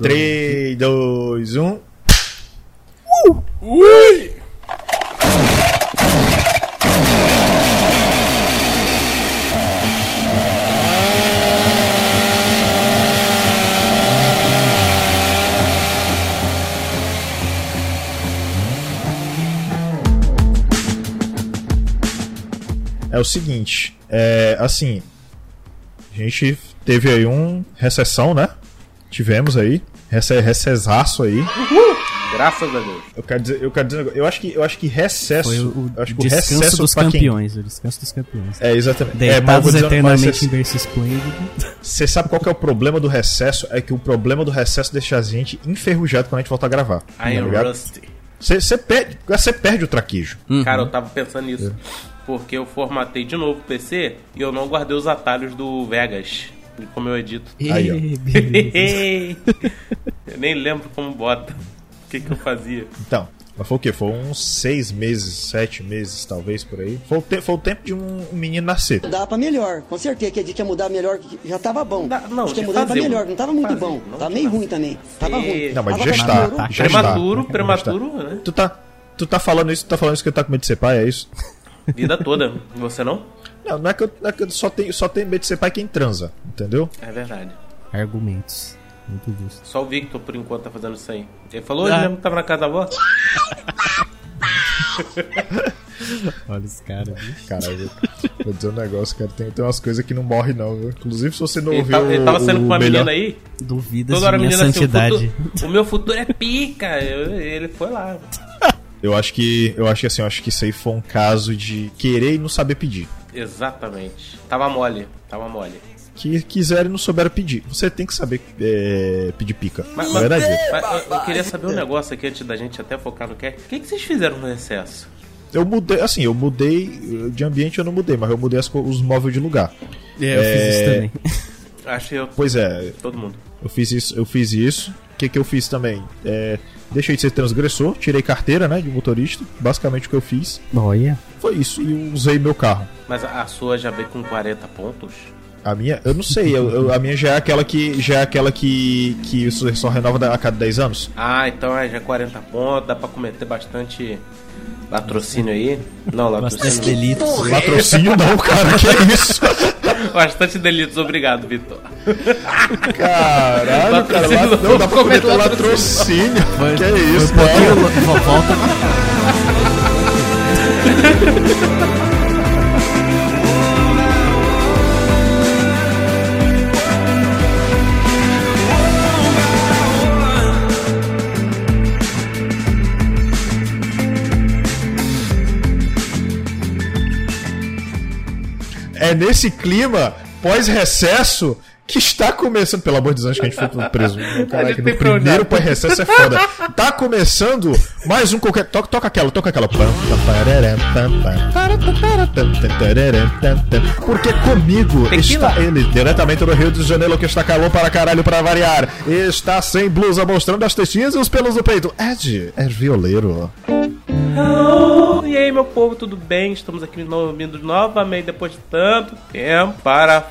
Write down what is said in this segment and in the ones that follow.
3, 2, 1. Ui! É o seguinte, é assim, a gente teve aí um recessão, né? Tivemos aí, rece recesaço aí. Graças a Deus. Eu quero dizer, eu quero dizer, eu acho que eu acho que recesso, Foi o, o eu acho que o descanso recesso dos pra quem- campeões. O descanso dos campeões. É, exatamente. É, mas Deitados dizer, mas eternamente você- em berço esplêndido. Você sabe qual que é o problema do recesso? É que o problema do recesso deixa a gente enferrujado quando a gente volta a gravar. I am tá ligado? rusty. Você você perde, você perde o traquejo. Cara, eu tava pensando nisso. Porque eu formatei de novo o PC e eu não guardei os atalhos do Vegas. Como eu edito. Aí, eu nem lembro como bota. O que, que eu fazia. Então, mas foi o quê? Foi uns seis meses, sete meses, talvez, por aí. Foi o, te- foi o tempo de um, um menino nascer. Mudar pra melhor. Com certeza que a gente ia mudar melhor, que já tava bom. Dá- não, Acho que ia mudar pra melhor, não tava muito fazer, bom. não Tava meio ruim também. Tava ruim. Não, mas Tava gestar, melhorou. tá. Prematuro, prematuro, né? Tu tá, tu tá falando isso, tu tá falando isso que tá com medo de ser pai, é isso? Vida toda. Você não? Não, não é que eu, não é que eu só, tenho, só tenho medo de ser pai quem transa, entendeu? É verdade. Argumentos. Muito justo. Só o Victor, por enquanto, tá fazendo isso aí. Ele falou Ah. ele mesmo que tava na casa da avó? Olha os caras, bicho. Caralho, vou dizer um negócio, cara. Tem, tem umas coisas que não morrem, não, viu? Inclusive, se você não Ele, ouviu. tava, ele tava o- sendo com uma melhor... menina aí. Duvidas Toda hora a menina assim, o, santidade. futuro, o meu futuro é pica. Eu- ele foi lá. Eu acho que. Eu acho que assim, eu acho que isso aí foi um caso de querer e não saber pedir. Exatamente. Tava mole. Tava mole. Que quiseram e não souberam pedir. Você tem que saber é, pedir pica. Mas- Na verdade. Mas eu, eu queria saber um negócio aqui antes da gente até focar no que é. O que, que vocês fizeram no recesso? Eu mudei, assim, eu mudei. De ambiente eu não mudei, mas eu mudei as os móveis de lugar. É, eu fiz isso também. Achei eu, Pois é, todo mundo. eu fiz isso. Eu fiz isso. O que, que eu fiz também? É, deixei de ser transgressor, tirei carteira, né, de motorista. Basicamente o que eu fiz Olha. foi isso. E usei meu carro. Mas a, sua já veio com 40 pontos? A minha, eu não sei, eu- eu- a minha já é aquela que já é aquela que que só só renova a cada 10 anos. Ah, então é já 40 pontos, dá pra cometer bastante latrocínio aí. Não, Bastante latrocínio. delitos. Patrocínio não, cara, que é isso? Bastante delitos, obrigado, Vitor. Caralho, cara, lá, não, dá pra cometer latrocínio. Que é isso, um lo- vo- Volta. É nesse clima pós-recesso que está começando. Pelo amor de Deus, acho que a gente foi preso. Caraca, no primeiro ir. pós-recesso é foda. Tá começando mais um qualquer. Toca, toca aquela, toca aquela. Porque comigo Tequila. está ele, diretamente do Rio de Janeiro, que está calor para caralho para variar. Está sem blusa, mostrando as testinhas e os pelos do peito. Ed, é violeiro. E aí, meu povo, tudo bem? Estamos aqui no- vindo novamente depois de tanto tempo para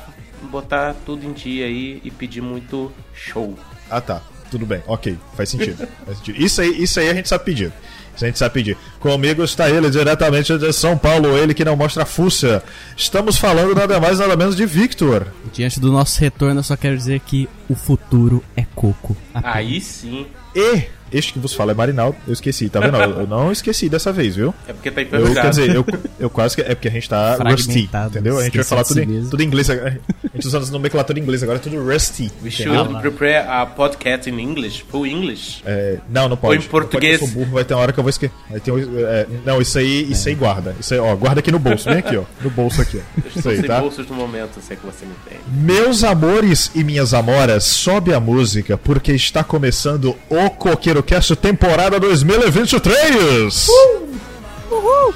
botar tudo em dia aí e pedir muito show. Ah tá, tudo bem, ok, faz sentido. Faz sentido. Isso, aí, isso aí a gente sabe pedir. Isso a gente sabe pedir. Comigo está ele, diretamente de São Paulo, ele que não mostra fuça. Estamos falando nada mais nada menos de Victor. Diante do nosso retorno, eu só quero dizer que o futuro é coco. Apenas. Aí sim. E este que vos fala é Marinaldo. Eu esqueci, tá vendo? Eu não esqueci dessa vez, viu? É porque tá Eu, enferrujado. quer dizer, eu, eu quase que. É porque a gente tá rusty, entendeu? A gente vai falar tudo si em, tudo em inglês agora. A gente usando essa nomenclatura em inglês agora, é tudo rusty. We entendeu? should prepare a podcast in English, full English. É, não, não pode. Ou em português. Não pode, eu sou burro, vai ter uma hora que eu vou esquecer. Um- é, não, isso aí, isso aí guarda. Isso aí, ó, guarda aqui no bolso. Vem aqui, ó. No bolso aqui, ó. Eu Isso estou aí, sem tá? bolsos no momento, eu sei que você me tem. Meus amores e minhas amoras, sobe a música, porque está começando o Coqueiro Cast temporada 2023. Uh, uhul!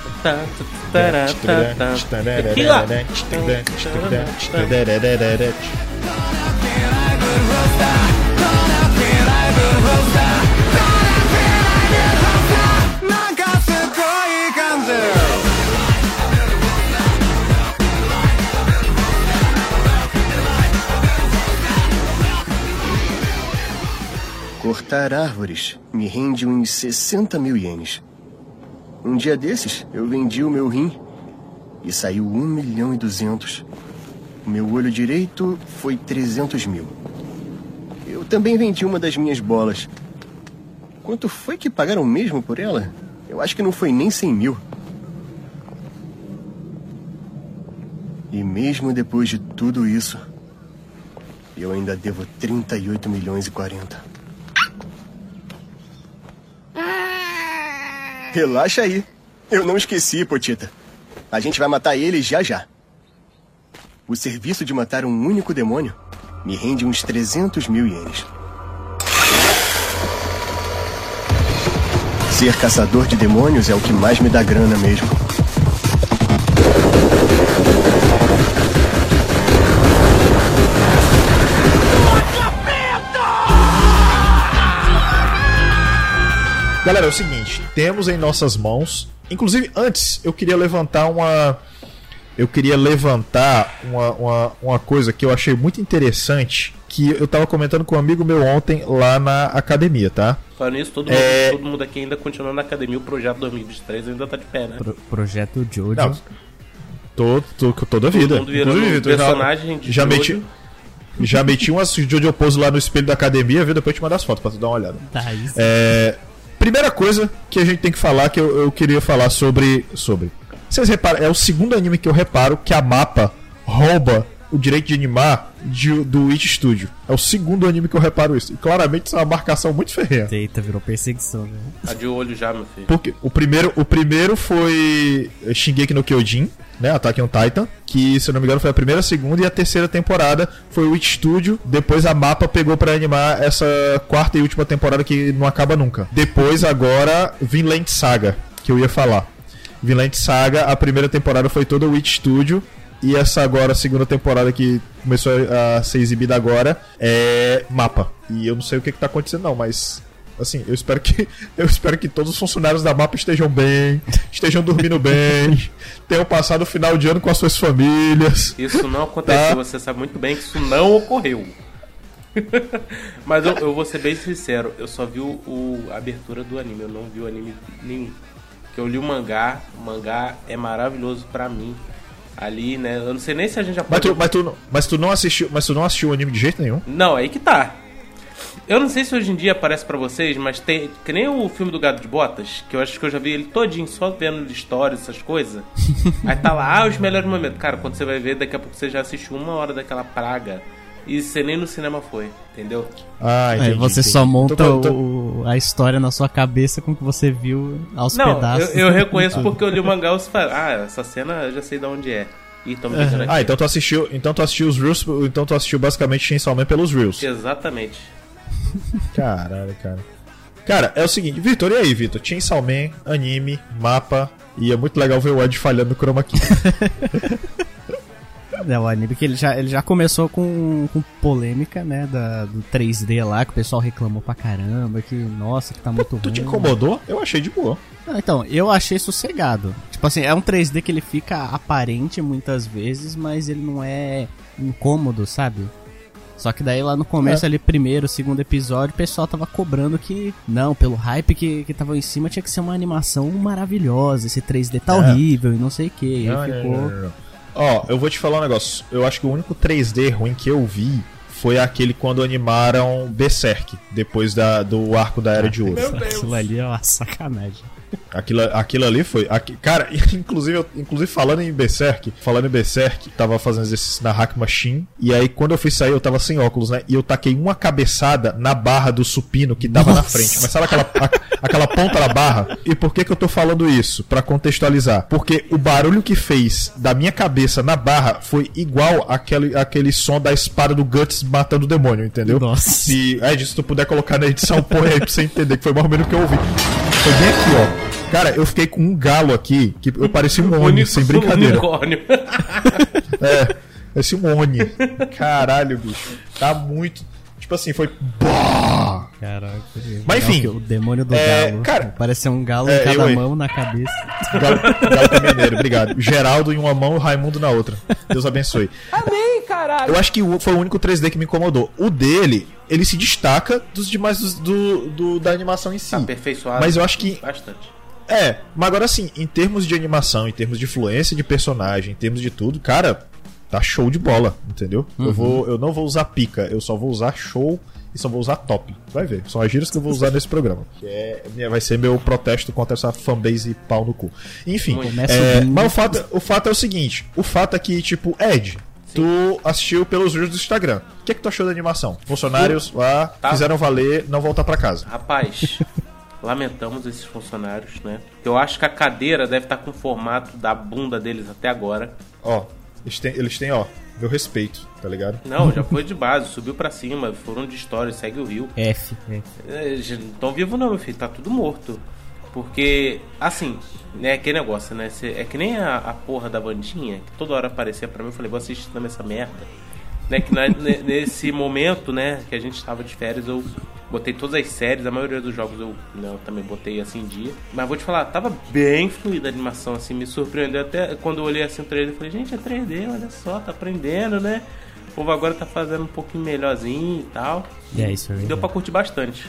Cortar árvores me rende uns 60 mil ienes. Um dia desses, eu vendi o meu rim e saiu 1 milhão e 200. O meu olho direito foi 300 mil. Eu também vendi uma das minhas bolas. Quanto foi que pagaram mesmo por ela? Eu acho que não foi nem 100 mil. E mesmo depois de tudo isso, eu ainda devo 38 milhões e 40. Relaxa aí. Eu não esqueci, Potita. A gente vai matar eles já já. O serviço de matar um único demônio me rende uns 300 mil ienes. Ser caçador de demônios é o que mais me dá grana mesmo. Galera, é o seguinte, temos em nossas mãos. Inclusive, antes eu queria levantar uma. Eu queria levantar uma, uma, uma coisa que eu achei muito interessante. Que eu tava comentando com um amigo meu ontem lá na academia, tá? Falando nisso, todo, É. mundo, todo mundo aqui ainda continua na academia. O projeto 2023 ainda tá de pé, né? Pro- projeto Jojo. Não, tô, tô, toda a vida. Todo mundo Inclusive, um personagem de já Jojo. meti, já meti umas Jojo Pose lá no espelho da academia, viu? Depois eu te mando as fotos pra tu dar uma olhada. Tá, isso. É, primeira coisa que a gente tem que falar, que eu, eu queria falar sobre. sobre. Vocês reparam, é o segundo anime que eu reparo que a mapa rouba o direito de animar de- do It Studio. É o segundo anime que eu reparo isso. E claramente isso é uma marcação muito ferrenha. Eita, virou perseguição, né? Tá de olho já, meu filho. Porque o primeiro, o primeiro foi Shingeki no Kyojin, né? Attack on Titan, que se eu não me engano foi a primeira, a segunda e a terceira temporada foi o It Studio. Depois a Mapa pegou pra animar essa quarta e última temporada que não acaba nunca. Depois agora Vinland Saga, que eu ia falar. Vinland Saga, a primeira temporada foi toda o It Studio. E essa agora, a segunda temporada que começou a ser exibida agora, é Mapa. E eu não sei o que, que tá acontecendo, não, mas Assim, eu espero que eu espero que todos os funcionários da mapa estejam bem, estejam dormindo bem, tenham passado o final de ano com as suas famílias. Isso não aconteceu, Tá. você sabe muito bem que isso não ocorreu. Mas eu, eu vou ser bem sincero, eu só vi o, o- a abertura do anime, eu não vi o anime nenhum. Que eu li o mangá, o mangá é maravilhoso pra mim. Ali, né? Eu não sei nem se a gente já Mas pode. tu, mas, tu, não- mas tu não assistiu, mas tu não assistiu o anime de jeito nenhum. Não, aí que tá. Eu não sei se hoje em dia aparece pra vocês, mas tem. Que nem o filme do Gato de Botas, que eu acho que eu já vi ele todinho, só vendo stories, essas coisas. Aí tá lá, ah, os melhores momentos. Cara, quando você vai ver, daqui a pouco você já assistiu uma hora daquela praga. E você nem no cinema foi, entendeu? Ah, Aí entendi. você entendi. só monta Tô- tô- o- a história na sua cabeça com o que você viu aos Não, eu, pedaços. eu reconheço porque eu li o mangá e você fala, ah, essa cena eu já sei de onde é. E tamo. Ah, então tu assistiu, então tu assistiu os Reels, então tu assistiu basicamente Chainsaw Man pelos Reels. Exatamente. Caralho, cara. Cara, é o seguinte, Vitor, e aí, Vitor? Chainsaw Man, anime, mapa, e é muito legal ver o Ed falhando no chroma key. É o anime que ele já, ele já começou com, com polêmica, né? Da, do 3D lá, que o pessoal reclamou pra caramba, que, nossa, que tá muito ruim. tu te incomodou? Eu achei de boa. Não, então, eu achei sossegado. Tipo assim, é um 3D que ele fica aparente muitas vezes, mas ele não é incômodo, sabe? Só que daí lá no começo, É. ali, primeiro, segundo episódio, o pessoal tava cobrando que, não, pelo hype que, que tava em cima, tinha que ser uma animação maravilhosa, esse 3D tá É. horrível e não sei o que. Não, aí ficou. Ó, eu vou te falar um negócio. Eu acho que o único 3D ruim que eu vi foi aquele quando animaram Berserk, depois da, do arco da Era de Ouro. Aquilo ali é uma sacanagem. Aquilo, aquilo ali foi. aqui- cara, inclusive, eu- inclusive falando em Berserk, falando em Berserk, tava fazendo exercício na Hack Machine. E aí, quando eu fui sair, eu tava sem óculos, né? E eu taquei uma cabeçada na barra do supino que tava na Nossa. frente. Mas sabe aquela, a- aquela ponta da barra? E por que, que eu tô falando isso? Pra contextualizar. Porque o barulho que fez da minha cabeça na barra foi igual aquele, aquele som da espada do Guts matando o demônio, entendeu? Nossa. Se, Ed, se tu puder colocar na edição, põe aí pra você entender que foi mais ou memenos o que eu ouvi. Foi bem aqui, ó. Cara, eu fiquei com um galo aqui, que eu parecia um Oni, sem brincadeira. Unicórnio. É, parecia um Oni. Caralho, bicho. Tá muito. Tipo assim, foi. Bah! Caraca. Mas enfim, O demônio do é, galo. cara, Parece um galo é, em cada mão na cabeça. Galo, galo caminhoneiro, obrigado. Geraldo em uma mão, Raimundo na outra. Deus abençoe. Amém, caralho. Eu acho que foi o único 3D que me incomodou. O dele, ele se destaca dos demais dos- do, do- da animação em si. Tá aperfeiçoado. Mas eu acho que Bastante. É, mas agora assim, em termos de animação, em termos de fluência de personagem, em termos de tudo, cara, tá show de bola, entendeu? Eu, vou, eu não vou usar pica, eu só vou usar show e só vou usar top. Vai ver, são as gírias que eu vou usar nesse programa. Que é, vai ser meu protesto contra essa fanbase pau no cu. Enfim, é, mas o fato, o fato é o seguinte: o fato é que, tipo, Ed. Tu assistiu pelos vídeos do Instagram. O que, é que tu achou da animação? Funcionários lá Tá. fizeram valer não voltar pra casa. Rapaz, lamentamos esses funcionários, né? Eu acho que a cadeira deve estar com o formato da bunda deles até agora. Ó, eles têm, eles têm, ó, meu respeito, tá ligado? Não, já foi de base, subiu pra cima, foram de história, segue o rio. F. F. É, já não tão vivo não, meu filho, tá tudo morto. Porque, assim, né, aquele negócio, né? é que nem a, a porra da Vandinha, que toda hora aparecia pra mim, eu falei, vou assistir também essa merda. Né, que na- nesse momento, né, que a gente tava de férias, eu botei todas as séries, a maioria dos jogos eu, né, eu também botei assim em dia. Mas vou te falar, tava bem fluida a animação, assim, me surpreendeu até quando eu olhei assim o trailer, eu falei, gente, é 3D, olha só, tá aprendendo, né? O povo agora tá fazendo um pouquinho melhorzinho e tal. É isso aí. Deu pra curtir bastante.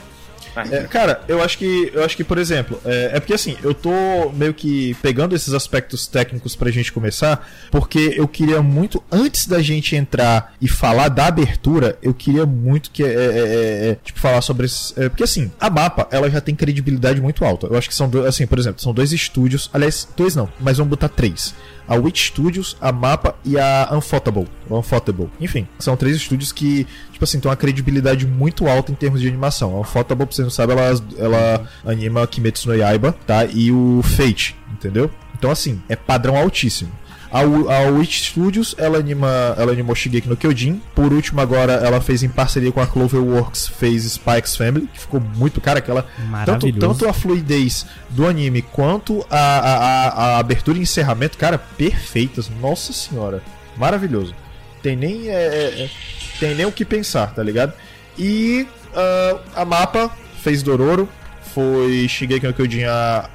É, cara, eu acho que, eu acho que, por exemplo, é, é porque assim, eu tô meio que pegando esses aspectos técnicos pra gente começar, porque eu queria muito, antes da gente entrar e falar da abertura, eu queria muito que, é, é, é, é, tipo, falar sobre esses, porque assim, a mapa, ela já tem credibilidade muito alta. Eu acho que são, dois, assim, por exemplo, são dois estúdios, aliás, dois não, mas vamos botar três. A Witch Studios, a Mapa e a Unfotable. Unfotable. Enfim, são três estúdios que, tipo assim, têm uma credibilidade muito alta em termos de animação. A Unfotable, pra você não sabe, ela, ela anima Kimetsu no Yaiba, tá? E o Fate, entendeu? Então, assim, é padrão altíssimo. A, a Witch Studios, ela anima, ela animou Shigeki no Kyojin. Por último, agora ela fez em parceria com a Cloverworks, fez Spikes Family, que ficou muito cara aquela tanto, tanto a fluidez do anime quanto a, a, a, a abertura e encerramento, cara, perfeitas. Nossa senhora, maravilhoso. Tem nem é, é, é, tem nem o que pensar, tá ligado? E ah, a mapa fez Dororo, foi Shigeki no Kyojin a,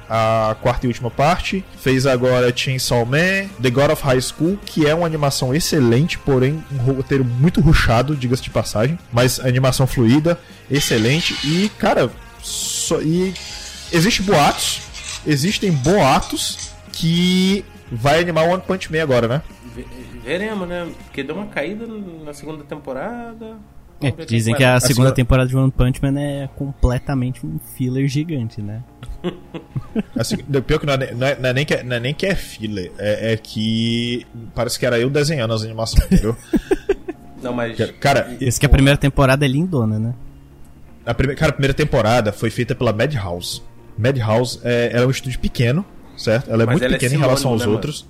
a quarta e última parte, fez agora Chainsaw Man, The God of High School, que é uma animação excelente, porém um roteiro muito ruchado, diga-se de passagem, mas animação fluida, excelente e cara, só, e existe boatos, existem boatos que vai animar One Punch Man agora, né? ve- veremos, né? Porque deu uma caída na segunda temporada. É, dizem que a A segunda segunda- temporada de One Punch Man é completamente um filler gigante, né? Assim, pior que não é, nem- não é- não é nem que é, não é nem que é filler, é, é que parece que era eu desenhando as animações, entendeu? Não, mas. Cara, Esse que a primeira temporada é lindona, né? A primeira, cara, a primeira temporada foi feita pela Madhouse. Madhouse é, ela é um estúdio pequeno, certo? Ela é Mas muito ela é pequena em relação aos né, outros.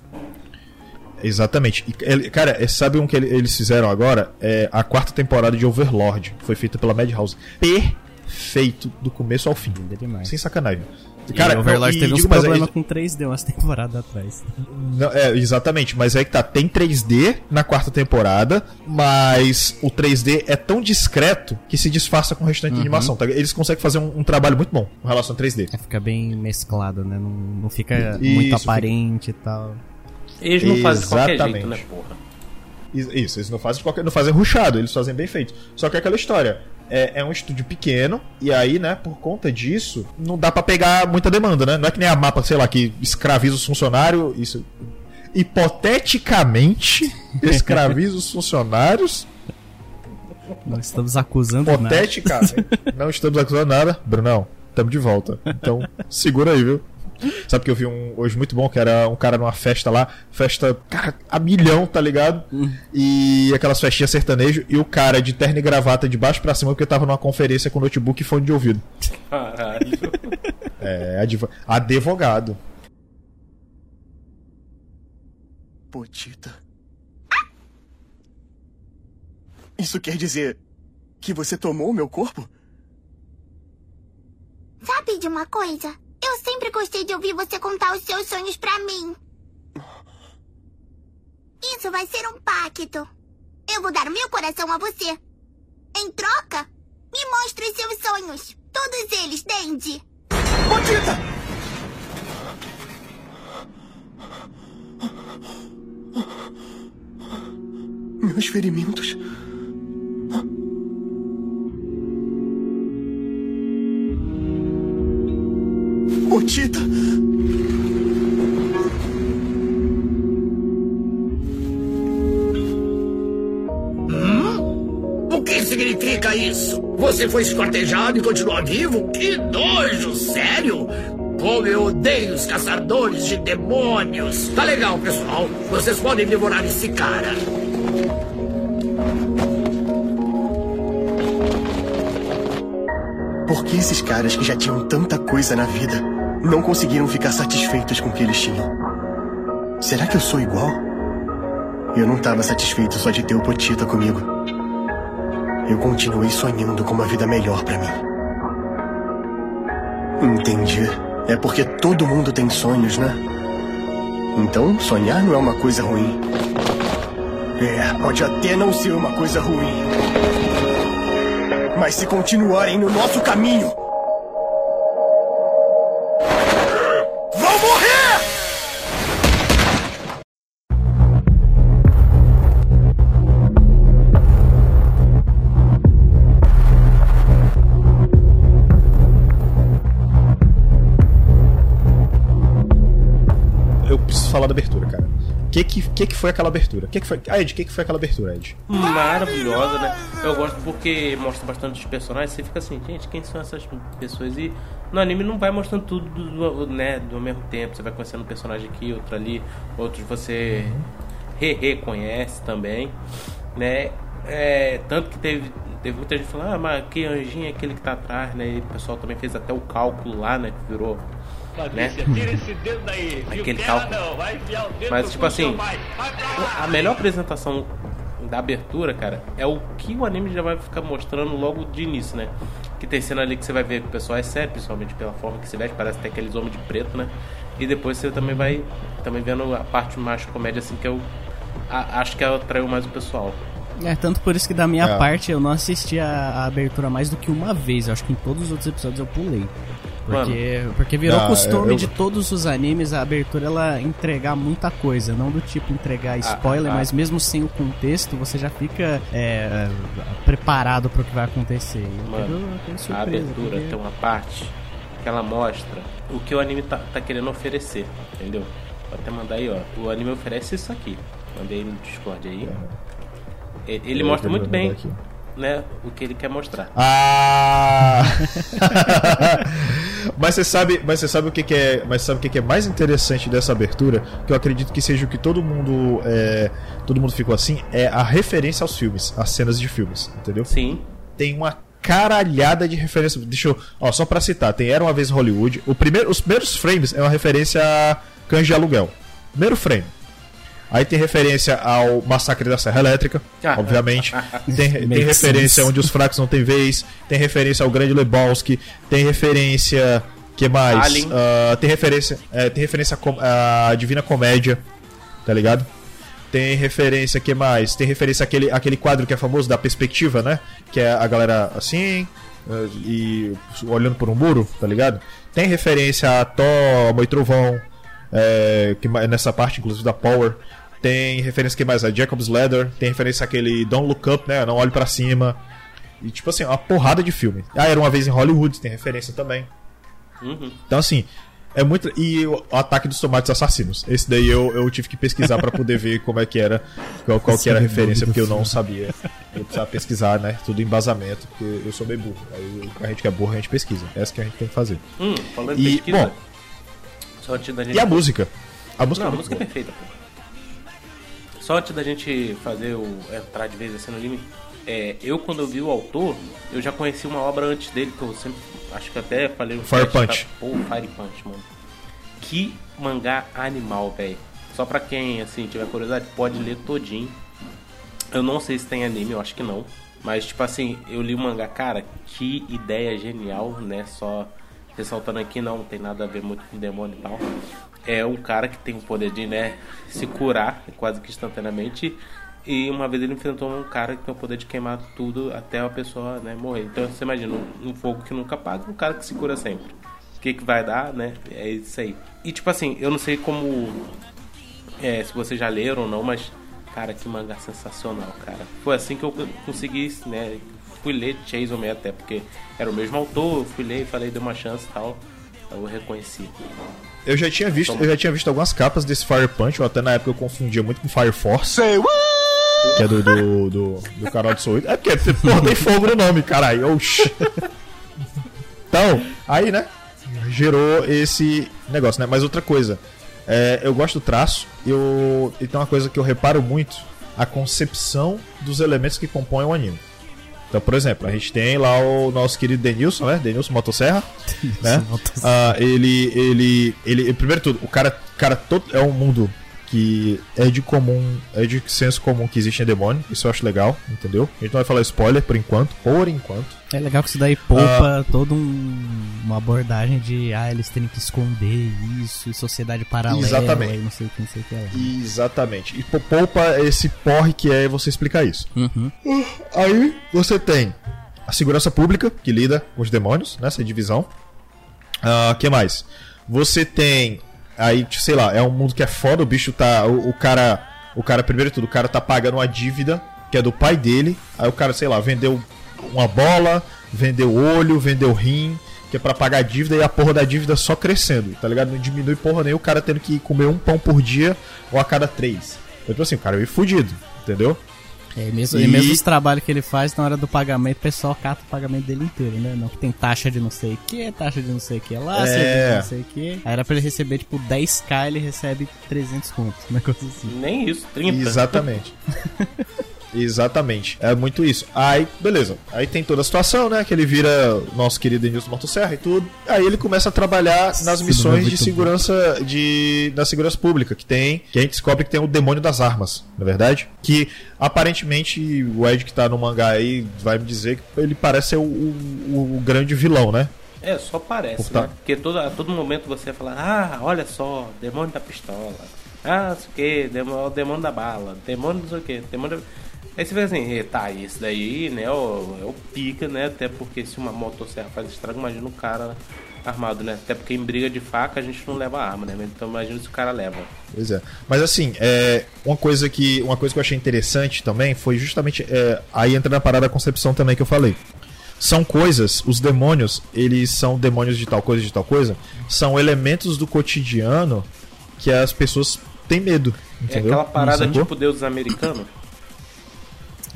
Exatamente. E, ele- cara, é, sabe um que ele- eles fizeram agora? É a quarta temporada de Overlord. Foi feita pela Madhouse. Perfeito do começo ao fim. Linda demais. Sem sacanagem. Cara, e Overlord não, e teve uns digo mais, problemas é- com 3D umas temporadas atrás. não, é, exatamente, mas aí que tá, tem 3D na quarta temporada, mas o 3D é tão discreto que se disfarça com o restante Uhum. da animação. tá? Eles conseguem fazer um, um trabalho muito bom com relação ao 3D. É, fica bem mesclado, né? Não, não fica Isso, muito fica- aparente e tal. Eles não fazem de qualquer Exatamente. jeito, né, porra? Is- Isso, eles não fazem de qualquer, não fazem ruchado, eles fazem bem feito. Só que é aquela história. É, é um estúdio pequeno, e aí, né, por conta disso, não dá pra pegar muita demanda, né? Não é que nem a mapa, sei lá, que escraviza os funcionários. Isso. Hipoteticamente, escraviza os funcionários. Não estamos acusando nada. Hipoteticamente. não estamos acusando nada. Brunão, estamos de volta. Então, segura aí, viu? Sabe que eu vi um hoje muito bom, que era um cara numa festa lá, festa, cara, a milhão, tá ligado? E aquelas festinhas sertanejo, e o cara de terno e gravata de baixo pra cima, porque tava numa conferência com notebook e fone de ouvido. Caralho. É, advo- advogado. Potita. Isso quer dizer que você tomou o meu corpo? Sabe de uma coisa? Eu sempre gostei de ouvir você contar os seus sonhos pra mim. Isso vai ser um pacto. Eu vou dar meu coração a você. Em troca, me mostre os seus sonhos. Todos eles, Dandy. Potita! Meus ferimentos. Potita! O que significa isso? Você foi esquartejado e continua vivo? Que nojo, sério? Como eu odeio os caçadores de demônios! Tá legal, pessoal. Vocês podem devorar esse cara. Por que esses caras que já tinham tanta coisa na vida não conseguiram ficar satisfeitos com o que eles tinham? Será que eu sou igual? Eu não estava satisfeito só de ter o Potita comigo. Eu continuei sonhando com uma vida melhor para mim. Entendi. É porque todo mundo tem sonhos, né? Então, sonhar não é uma coisa ruim. É, pode até não ser uma coisa ruim. Mas se continuarem no nosso caminho. Que que, que foi aquela abertura? Que que foi... Ah, Ed, o que que foi aquela abertura, Ed? Maravilhosa, né? Eu gosto porque mostra bastante os personagens. Você fica assim, gente, quem são essas pessoas? E no anime não vai mostrando tudo do, né, do mesmo tempo. Você vai conhecendo um personagem aqui, outro ali, outros você re reconhece também, né? É, tanto que teve, teve muita gente falando, ah, mas que anjinho é aquele que tá atrás, né? E o pessoal também fez até o cálculo lá, né? Que virou né? Tira esse dedo daí. Aquele cálculo. não, vai enfiar o dedo Mas, tipo assim, a melhor apresentação da abertura, cara, é o que o anime já vai ficar mostrando logo de início, né? Que tem cena ali que você vai ver que o pessoal é sério, principalmente pela forma que se veste, parece até aqueles homens de preto, né? E depois você também vai também vendo a parte mais comédia, assim, que eu a- acho que atraiu mais o pessoal. É, tanto por isso que da minha É. parte eu não assisti a, a abertura mais do que uma vez. Eu acho que em todos os outros episódios eu pulei. Porque, porque virou Ah, costume eu- de todos os animes a abertura ela entregar muita coisa, não do tipo entregar spoiler, ah. mas mesmo sem o contexto você já fica é, preparado para o que vai acontecer. Mano, pegou- pegou a surpresa, abertura porque- tem uma parte que ela mostra o que o anime tá, tá querendo oferecer, entendeu? Vou até mandar aí, ó. O anime oferece isso aqui. Mandei no Discord aí. Ele Eu mostra muito bem, aqui. Né, o que ele quer mostrar. Ah! mas você sabe, mas você sabe o que, que é, mas sabe o que, que é mais interessante dessa abertura? Que eu acredito que seja o que todo mundo, é, todo mundo ficou assim, é a referência aos filmes, às cenas de filmes, entendeu? Sim. Tem uma caralhada de referência. Deixa eu, ó, só pra citar, tem Era uma vez em Hollywood. O primeiro, os primeiros frames é uma referência a Cães de Aluguel. Primeiro frame. Aí tem referência ao Massacre da Serra Elétrica, Ah. obviamente. Tem, tem referência onde os fracos não têm vez. Tem referência ao Grande Lebowski. Tem referência. que mais? Ah, tem referência. é, tem referência à Divina Comédia. Tá ligado? Tem referência, que mais? Tem referência àquele, àquele quadro que é famoso da perspectiva, né? Que é a galera assim, e olhando por um muro, tá ligado? Tem referência a Thor, e Trovão, eh, que, nessa parte, inclusive, da Power. Tem referência que mais? A Jacob's Ladder. Tem referência àquele Don't Look Up, né? Não olhe pra cima. E tipo assim, uma porrada de filme. Ah, era uma vez em Hollywood, tem referência também. Uhum. Então, assim, é muito. E o ataque dos tomates assassinos. Esse daí eu, eu tive que pesquisar pra poder ver como é que era, qual, qual que era a referência, porque eu não sabia. Eu precisava pesquisar, né? Tudo em embasamento, porque eu sou bem burro. Aí a gente que é burro, a gente pesquisa. É essa que a gente tem que fazer. Hum, falando E, pesquisa. bom, só antes da gente. E a música? A música Não, a é muito música é perfeita, pô. Só antes da gente fazer o. entrar de vez assim no anime. É, eu quando eu vi o autor, eu já conheci uma obra antes dele, que eu sempre. Acho que até falei no Fire tá? Punch. Pô, Fire Punch, mano. Que mangá animal, velho. Só pra quem assim tiver curiosidade, pode ler todinho. Eu não sei se tem anime, eu acho que não. Mas, tipo assim, eu li o mangá, cara, que ideia genial, né? Só ressaltando aqui, não tem nada a ver muito com demônio e tal. É um cara que tem o poder de, né, se curar quase que instantaneamente. E uma vez ele enfrentou um cara que tem o poder de queimar tudo até a pessoa, né, morrer. Então você imagina, um, um fogo que nunca apaga, um cara que se cura sempre. O que, que vai dar, né? É isso aí. E tipo assim, eu não sei como é, se vocês já leram ou não, mas cara, que mangá sensacional, cara. Foi assim que eu consegui, né? Fui ler Chase Homem até porque era o mesmo autor, eu fui ler e falei, dei uma chance e tal. Eu reconheci. Eu já tinha visto, eu já tinha visto algumas capas desse Fire Punch, ou até na época eu confundia muito com Fire Force. Que é do, do, do, do canal de Soul. É porque, pô, tem fogo no nome, caralho. Oxi. Então, aí, né? Gerou esse negócio, né? Mas outra coisa, é, eu gosto do traço, eu, e tem uma coisa que eu reparo muito, a concepção dos elementos que compõem o anime. Então, por exemplo, a gente tem lá o nosso querido Denilson, né? Denilson Motosserra, né? Ah, ele, ele, ele, primeiro tudo, o cara, cara todo é um mundo que é de comum, é de senso comum que existe em demônio. Isso eu acho legal, entendeu? A gente não vai falar spoiler por enquanto, por enquanto. É legal que isso daí poupa toda um- uma abordagem de ah, eles terem que esconder isso, sociedade paralela, Exatamente. e não sei o que, não sei o que lá. Exatamente. E pou- poupa esse porre que é você explicar isso. Uhum. Aí você tem a segurança pública, que lida com os demônios, nessa divisão. Ah, que mais? Você tem. Aí, sei lá, é um mundo que é foda, o bicho tá. O, o cara. O cara, primeiro de tudo, o cara tá pagando uma dívida, que é do pai dele. Aí o cara, sei lá, vendeu uma bola, vendeu olho, vendeu rim, que é pra pagar a dívida e a porra da dívida só crescendo, tá ligado? Não diminui porra nem o cara tendo que comer um pão por dia ou a cada três. Então, tipo assim, o cara é meio fudido, entendeu? É, e mesmo, E- e mesmo os trabalhos que ele faz, na hora do pagamento, o pessoal cata o pagamento dele inteiro, né? Não que tem taxa de não sei o que, taxa de não sei o que lá, É. de não sei o que. Aí era pra ele receber, tipo, 10k, ele recebe 300 contos, um negócio assim. Nem isso, 30. Exatamente. Exatamente. É muito isso. Aí, beleza. Aí tem toda a situação, né? Que ele vira nosso querido Denilson Motosserra e tudo. Aí ele começa a trabalhar nas nome é missões de segurança de da segurança pública que tem, que a gente descobre que tem o demônio das armas, na é verdade, que aparentemente o Ed que tá no mangá aí vai me dizer que ele parece ser o, o- o grande vilão, né? É, só parece, Por tá- né? Porque todo, a todo momento você fala, ah, olha só, demônio da pistola. Ah, não sei o que, demônio, demônio da bala, demônio não sei o que, demônio... Aí você vê assim, "Eh, tá, esse daí, né, é o, é o pica, né? Até porque se uma motosserra faz estrago, imagina o cara armado, né? Até porque em briga de faca a gente não leva arma, né? Então imagina se o cara leva. Pois é. Mas assim, é, uma, coisa que, uma coisa que eu achei interessante também foi justamente. é, aí entra na parada da concepção também que eu falei. São coisas, os demônios, eles são demônios de tal coisa, de tal coisa, são elementos do cotidiano que as pessoas têm medo. É Entendeu? aquela parada tipo deuses americanos.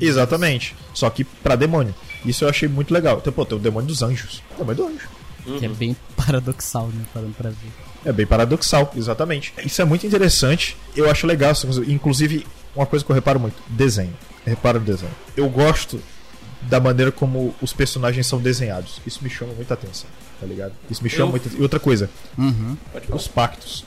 Exatamente. Só que pra demônio. Isso eu achei muito legal. Então, pô, tem o demônio dos anjos. O demônio do anjo. Que é bem paradoxal, né? Parando pra ver. É bem paradoxal, exatamente. Isso é muito interessante. Eu acho legal coisa. Inclusive, uma coisa que eu reparo muito: desenho. Repara no desenho. Eu gosto da maneira como os personagens são desenhados. Isso me chama muita atenção, tá ligado? Isso me chama Eu- muito. E outra coisa: Uhum. Os pactos.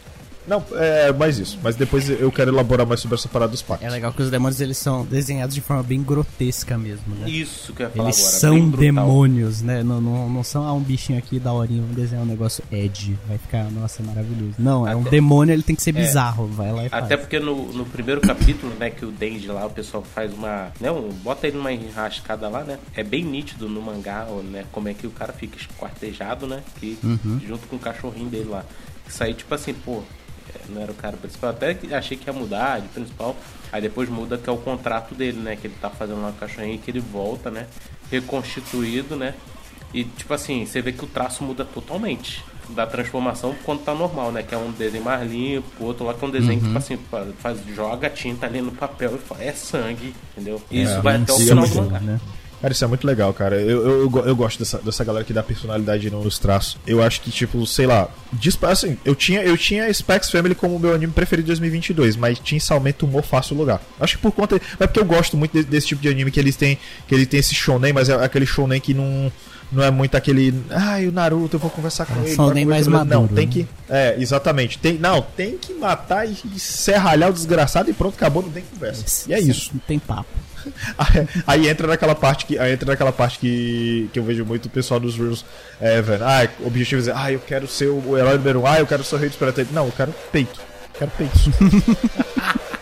Não, é mais isso. Mas depois eu quero elaborar mais sobre essa parada dos pactos. É legal que os demônios eles são desenhados de forma bem grotesca mesmo, né? Isso que eu ia falar Eles agora. são demônios, né? Não, não, não são ah, um bichinho aqui da horinha, vamos desenhar um negócio Ed. Vai ficar, nossa, maravilhoso. Não, é um demônio, ele tem que ser bizarro. Vai lá e faz. Até porque no, no primeiro capítulo, né, que o Denji lá, o pessoal faz uma. Né, um, bota ele numa enrascada lá, né? É bem nítido no mangá, né? Como é que o cara fica esquartejado, né? Que, Uhum. Junto com o cachorrinho dele lá. Isso aí, tipo assim, pô, é, não era o cara principal. Até que achei que ia mudar de principal. Aí depois muda que é o contrato dele, né? Que ele tá fazendo lá com o cachorrinho que ele volta, né? Reconstituído, né? E tipo assim, você vê que o traço muda totalmente da transformação quando tá normal, né? Que é um desenho mais limpo, o outro lá que é um desenho que, tipo assim, fa- faz, joga tinta ali no papel e fala, é sangue, entendeu? E isso vai até o final do mangá. né? Cara, isso é muito legal, cara. Eu, eu, eu, eu gosto dessa, dessa galera que dá personalidade nos traços. Eu acho que, tipo, sei lá. Assim, eu tinha, eu tinha Specs Family como meu anime preferido de 2022, mas Team Salman tomou fácil lugar. Acho que por conta. Mas porque eu gosto muito de- desse tipo de anime que eles têm. Que ele tem esse shonen, mas é aquele shonen que não. Não é muito aquele. Ai, o Naruto, eu vou conversar com É ele. shonen vai mais ele." Não, maduro, tem né? que. É, exatamente. Tem, não, tem que matar e, serralhar o desgraçado e pronto, acabou, não tem conversa. E é isso. Não tem papo. Aí, aí entra naquela parte que aí entra naquela parte que, que eu vejo muito o pessoal dos Reels é, vendo, ah, o objetivo é dizer, ah, eu quero ser o herói número um, ah, eu quero ser o rei dos piratas. Não, eu quero peito. Eu quero peito.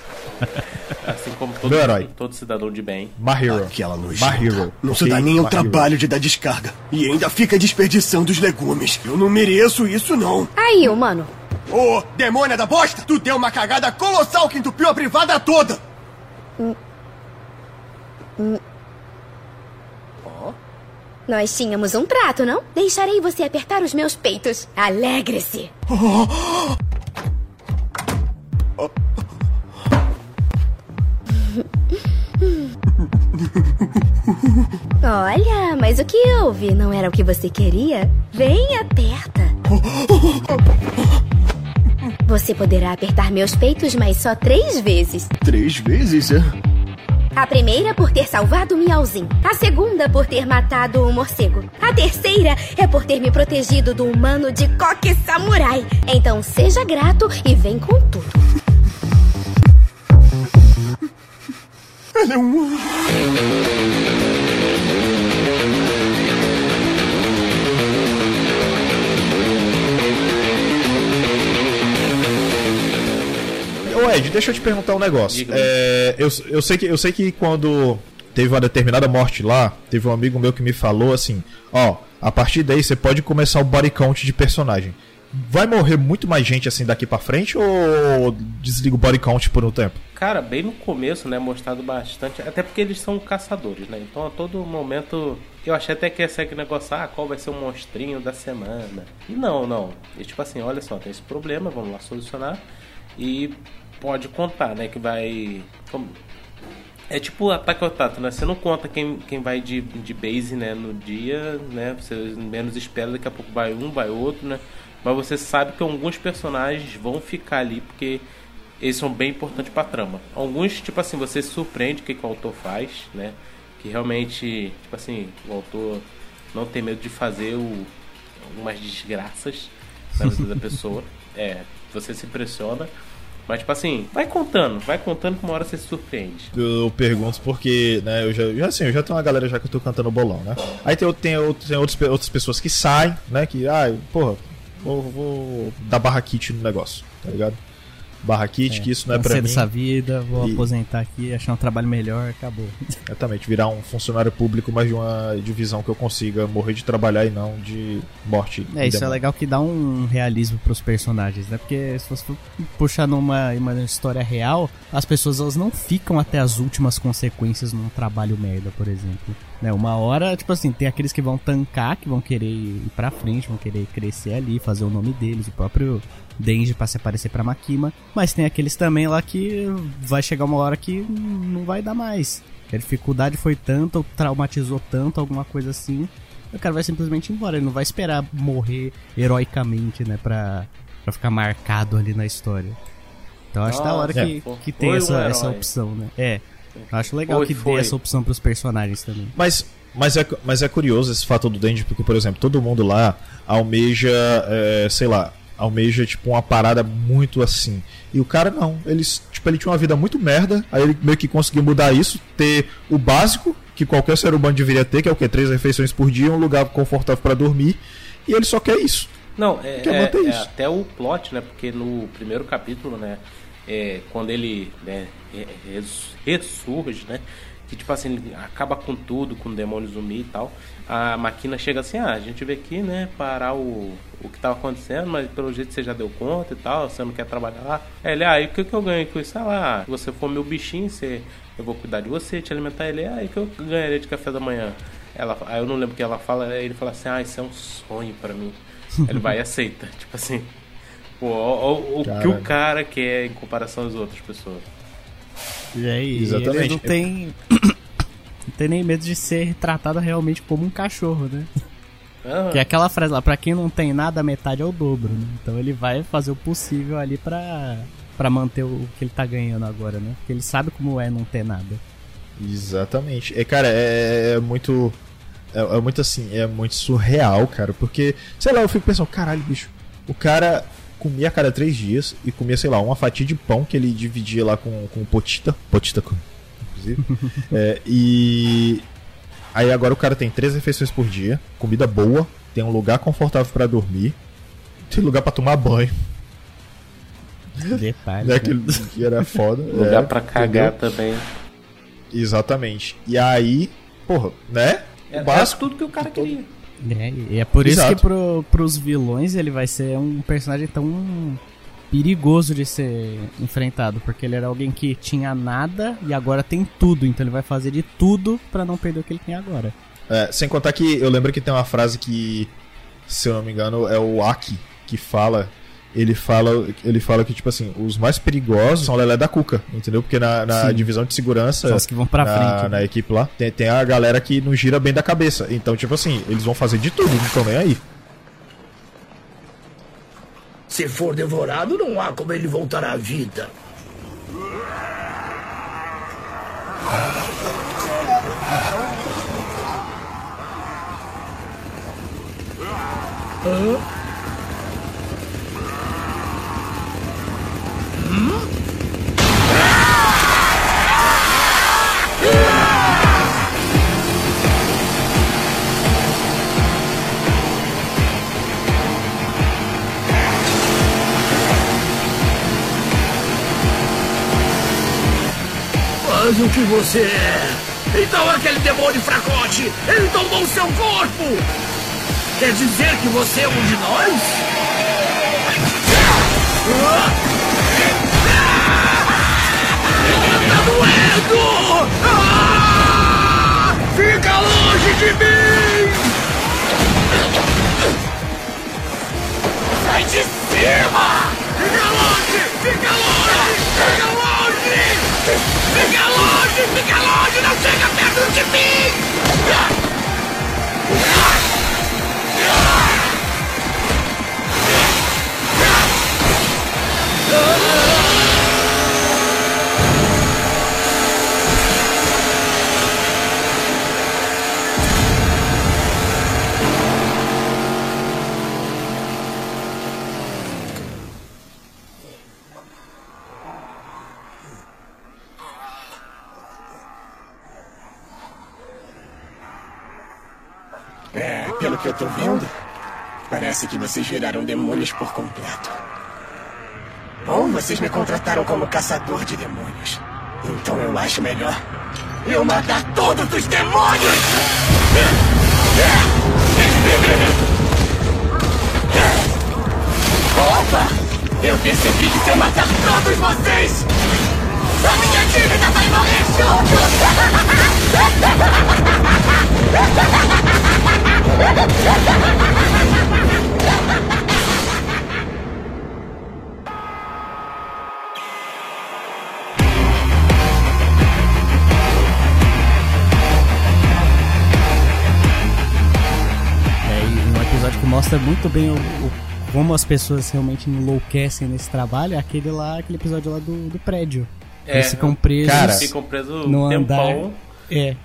Assim como todo, Meu herói. todo cidadão de bem. My hero. Aquela nojenta. hero. Não se dá nem o trabalho de dar descarga. E ainda fica desperdiçando os legumes. Eu não mereço isso, não. Aí, humano. Ô, demônia da bosta! Tu deu uma cagada colossal que entupiu a privada toda! Nós tínhamos um trato, não? Deixarei você apertar os meus peitos. Alegre-se. Olha, mas o que houve? Não era o que você queria? Vem, aperta. Você poderá apertar meus peitos, mas só três vezes. Três vezes, é? A primeira por ter salvado Miauzinho. A segunda por ter matado o morcego. A terceira é por ter me protegido do humano de coque samurai. Então seja grato e vem com tudo. Ela é um anjo. Ô Ed, deixa eu te perguntar um negócio. É, eu, eu, sei que, eu sei que quando teve uma determinada morte lá, teve um amigo meu que me falou assim: ó, a partir daí você pode começar o body count de personagem. Vai morrer muito mais gente assim daqui pra frente ou desliga o body count por um tempo? Cara, bem no começo, né, mostrado bastante, até porque eles são caçadores, né? Então a todo momento eu achei até que ia ser aquele negócio, ah, qual vai ser o monstrinho da semana? E não, não. E tipo assim, olha só, tem esse problema, vamos lá solucionar e pode contar, né, que vai é tipo ataque ao tato, né? Você não conta quem, quem vai de, de base, né, no dia, né? Você menos espera, daqui a pouco vai um, vai outro, né? Mas você sabe que alguns personagens vão ficar ali porque eles são bem importantes pra trama. Alguns, tipo assim, você se surpreende o que, que o autor faz, né? Que realmente, tipo assim, o autor não tem medo de fazer o, algumas desgraças na vida da pessoa. É, você se impressiona. Mas, tipo assim, vai contando, vai contando que uma hora você se surpreende. Eu pergunto porque, né, eu já, já assim, eu já tenho uma galera já que eu tô cantando bolão, né? Aí tem, tem, outro- tem outros, outras pessoas que saem, né, que, ah, porra, vou, vou dar barra kit no negócio, tá ligado? Barra kit, que isso não é pra mim. dessa vida, vou E- aposentar aqui, achar um trabalho melhor, acabou. Exatamente, virar um funcionário público, mas de uma divisão que eu consiga morrer de trabalhar e não de morte. É, isso é demônio. legal que dá um realismo pros personagens, né? Porque se você for puxar numa, uma história real, as pessoas elas não ficam até as últimas consequências num trabalho merda, por exemplo. Né? Uma hora, tipo assim, tem aqueles que vão tancar, que vão querer ir pra frente, vão querer crescer ali, fazer o nome deles, o próprio Denji pra se aparecer pra Makima. Mas tem aqueles também lá que vai chegar uma hora que não vai dar mais. A dificuldade foi tanta, ou traumatizou tanto, alguma coisa assim, o cara vai simplesmente embora. Ele não vai esperar morrer heroicamente, né? Pra, pra ficar marcado ali na história. Então acho da hora que, é, foi- que tem um essa, essa opção, né? É. Eu acho legal Foi, que foi. dê essa opção pros personagens também. Mas, mas, é, mas é curioso esse fato do Denji, porque, por exemplo, todo mundo lá almeja, é, sei lá, almeja, tipo, uma parada muito assim. E o cara não. Ele, tipo, ele tinha uma vida muito merda, aí ele meio que conseguiu mudar isso, ter o básico que qualquer ser humano deveria ter, que é o quê? Três refeições por dia, um lugar confortável pra dormir, e ele só quer isso. Não, é, Quer é- é isso. até o plot, né? Porque no primeiro capítulo, né? É, quando ele né, ressurge, né? Que tipo assim, ele acaba com tudo, com o demônio zumbi e tal. A máquina chega assim, ah, a gente veio aqui, né, parar o, o que tava acontecendo, mas pelo jeito você já deu conta e tal, você não quer trabalhar lá. Aí ele, ah, e o que, que eu ganho com isso? Ah lá, se você for meu bichinho, você, eu vou cuidar de você, te alimentar ele, ah, e o que eu ganharia de café da manhã? Ela, aí eu não lembro o que ela fala, ele fala assim, ah, isso é um sonho pra mim. Ele vai e aceita, tipo assim. Pô, ó, ó, o que o cara quer em comparação às outras pessoas. E aí, Exatamente. ele não tem. não tem nem medo de ser tratado realmente como um cachorro, né? Aham. Que é aquela frase lá, pra quem não tem nada, a metade é o dobro, né? Então ele vai fazer o possível ali pra, pra manter o que ele tá ganhando agora, né? Porque ele sabe como é não ter nada. Exatamente. É, cara, é, é muito. É, é muito assim, é muito surreal, cara. Porque, sei lá, eu fico pensando, caralho, bicho. O cara comia a cada três dias e comia, sei lá, uma fatia de pão que ele dividia lá com, com o Potita. Potita, com- inclusive. É, e. Aí agora o cara tem três refeições por dia, comida boa, tem um lugar confortável pra dormir, tem lugar pra tomar banho. Detalhe. Né, né? que, que era foda. Lugar é, pra cagar entendeu? também. Exatamente. E aí, porra, né? É, O básico. é tudo que o cara queria. É, e é por isso Exato. que pro, pros vilões ele vai ser um personagem tão perigoso de ser enfrentado, porque ele era alguém que tinha nada e agora tem tudo, então ele vai fazer de tudo pra não perder o que ele tem agora. É, sem contar que eu lembro que tem uma frase que, se eu não me engano, é o Aki que fala. Ele fala, ele fala que, tipo assim, os mais perigosos são o Lelé da Cuca, entendeu? Porque na, na divisão de segurança, São os que vão pra na, frente, né? na equipe lá, tem, tem a galera que não gira bem da cabeça. Então, tipo assim, eles vão fazer de tudo, não estão nem aí. Se for devorado, não há como ele voltar à vida. Hã? Mas o que você é? Então aquele demônio fracote, ele tomou seu corpo! Quer dizer que você é um de nós? Tá doendo! Ah! Fica longe de mim! Sai de cima! Fica longe! Fica longe! Fica longe! Fica longe! Fica longe! Não chega perto de mim! É, viraram demônios por completo. Ou vocês me contrataram como caçador de demônios. Então eu acho melhor eu matar todos os demônios! Opa! Eu percebi que se eu matar todos vocês, a minha dívida vai morrer É, mostra muito bem o, o- como as pessoas realmente enlouquecem nesse trabalho é aquele lá, aquele episódio lá do, do prédio. É, Eles ficam presos Cara, Ficam presos no um andar. tempão. É.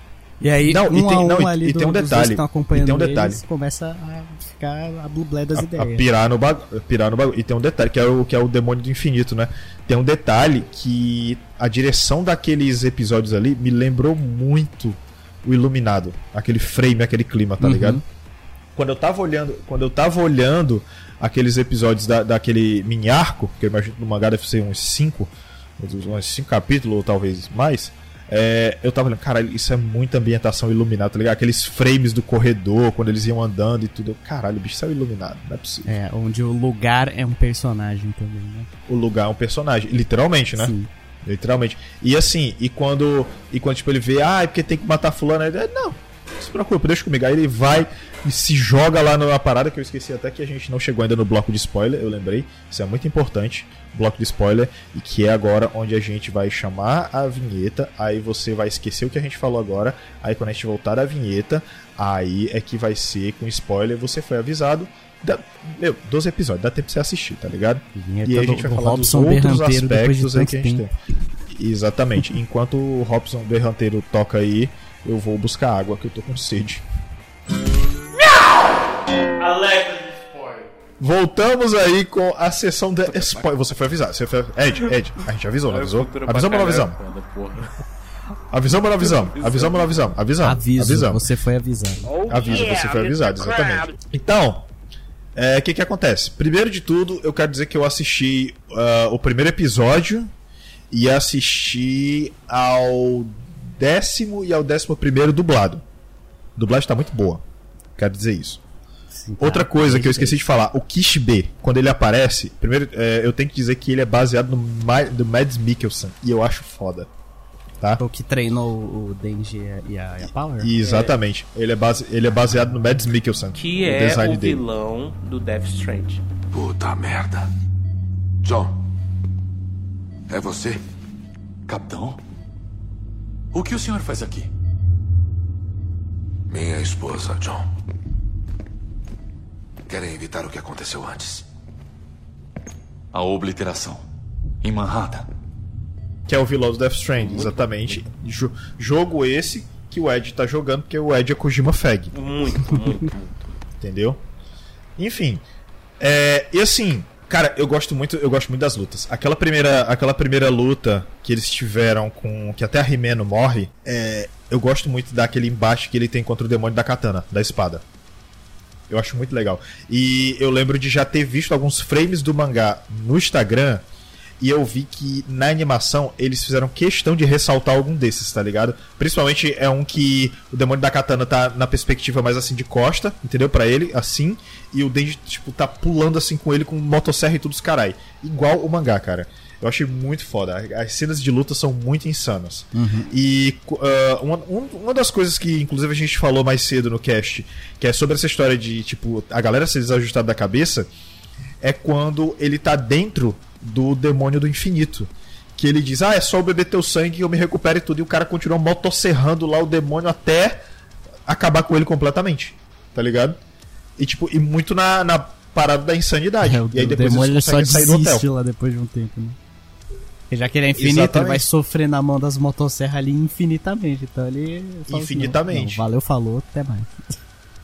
E aí, Não, um e tem- a um não, e- ali e tem um do- dos dois detalhe, que estão e acompanhando tem um detalhe. eles, começa a ficar a blublé das a, a ideias. pirar no bagulho. Pirar no bagulho. E tem um detalhe, que é, o, que é o demônio do infinito, né? Tem um detalhe que a direção daqueles episódios ali me lembrou muito o Iluminado. Aquele frame, aquele clima, tá Uhum. ligado? Quando eu tava olhando. Quando eu tava olhando aqueles episódios da, daquele mini arco, que eu imagino que no mangá deve ser uns 5, uns 5 capítulos, ou talvez mais. é, eu tava olhando, caralho, isso é muita ambientação iluminada, tá ligado? Aqueles frames do corredor, quando eles iam andando e tudo. Caralho, bicho, isso é iluminado, não é possível. É, onde o lugar é um personagem também, né? O lugar é um personagem, literalmente, né? Sim. Literalmente. E assim, e quando, e quando tipo, ele vê, ah, é porque tem que matar fulano, ele, não, não se preocupe, deixa comigo. Aí ele vai e se joga lá na parada, que eu esqueci até que a gente não chegou ainda no bloco de spoiler, eu lembrei. Isso é muito importante, bloco de spoiler, e que é agora onde a gente vai chamar a vinheta, aí você vai esquecer o que a gente falou agora, aí quando a gente voltar da vinheta, aí é que vai ser com spoiler, você foi avisado. Dá, meu, 12 episódios, dá tempo pra você assistir, tá ligado? Vinheta E aí a gente vai do falar dos outros de aspectos aí que a gente tempo. tem. Exatamente. Enquanto o Robson Berranteiro toca aí, eu vou buscar água que eu tô com sede. Alerta de spoiler. Voltamos aí com a sessão de spoiler. Você foi avisado. Você foi... Ed, Ed, a gente avisou, não avisou? Avisamos ou não avisamos? Avisamos ou não avisamos? Avisamos ou não avisamos? Avisamos. Aviso, Avisamos. você foi avisado. Aviso, você foi avisado, exatamente. Então, é, o que que acontece? Primeiro de tudo, eu quero dizer que eu assisti ah, o primeiro episódio e assisti ao décimo e ao décimo primeiro dublado. A dublagem tá muito boa. Quero dizer isso. Sim, tá. Outra coisa que eu esqueci de falar, o Kishibe, quando ele aparece, primeiro é, eu tenho que dizer que ele é baseado no, Ma- do Mads Mikkelsen, e eu acho foda. tá? O que treinou o Denji e a, e a Power? E exatamente. Ele, é base, ele é baseado no Mads Mikkelsen. Que o é o dele. vilão do Death Strand. Puta merda. John. É você? Capitão? O que o senhor faz aqui? Minha esposa, John. Querem evitar o que aconteceu antes. A obliteração. Em Manhattan. Que é o vilão do Death Strand, exatamente. Jo- jogo esse que o Ed tá jogando, porque o Ed é Kojima Fag. Muito, muito, muito. Entendeu? Enfim. É, e assim, cara, eu gosto muito, eu gosto muito das lutas. Aquela primeira, aquela primeira luta que eles tiveram com que até a Rimeno morre, é, eu gosto muito daquele embate que ele tem contra o demônio da katana, da espada. Eu acho muito legal. E eu lembro de já ter visto alguns frames do mangá no Instagram e eu vi que na animação eles fizeram questão de ressaltar algum desses, tá ligado? Principalmente é um que o demônio da katana tá na perspectiva mais assim de costa, entendeu? Pra ele, assim, e o Denji, tipo, tá pulando assim com ele com motosserra e tudo os carai. Igual o mangá, cara. Eu achei muito foda. As cenas de luta são muito insanas. E uh, uma, um- uma das coisas que, inclusive, a gente falou mais cedo no cast, que é sobre essa história de, tipo, a galera ser desajustada da cabeça, é quando ele tá dentro do demônio do infinito. Que ele diz, ah, é só eu beber teu sangue que eu me recupero e tudo. E o cara continua motosserrando lá o demônio até acabar com ele completamente. Tá ligado? E, tipo, e muito na, na parada da insanidade. É, o, e aí o depois demônio ele eles só sair do hotel. lá depois de um tempo, né? Porque já que ele é infinito, Exatamente. ele vai sofrer na mão das motosserras ali infinitamente. Então ele. fala assim, Infinitamente. não, valeu, falou, até mais.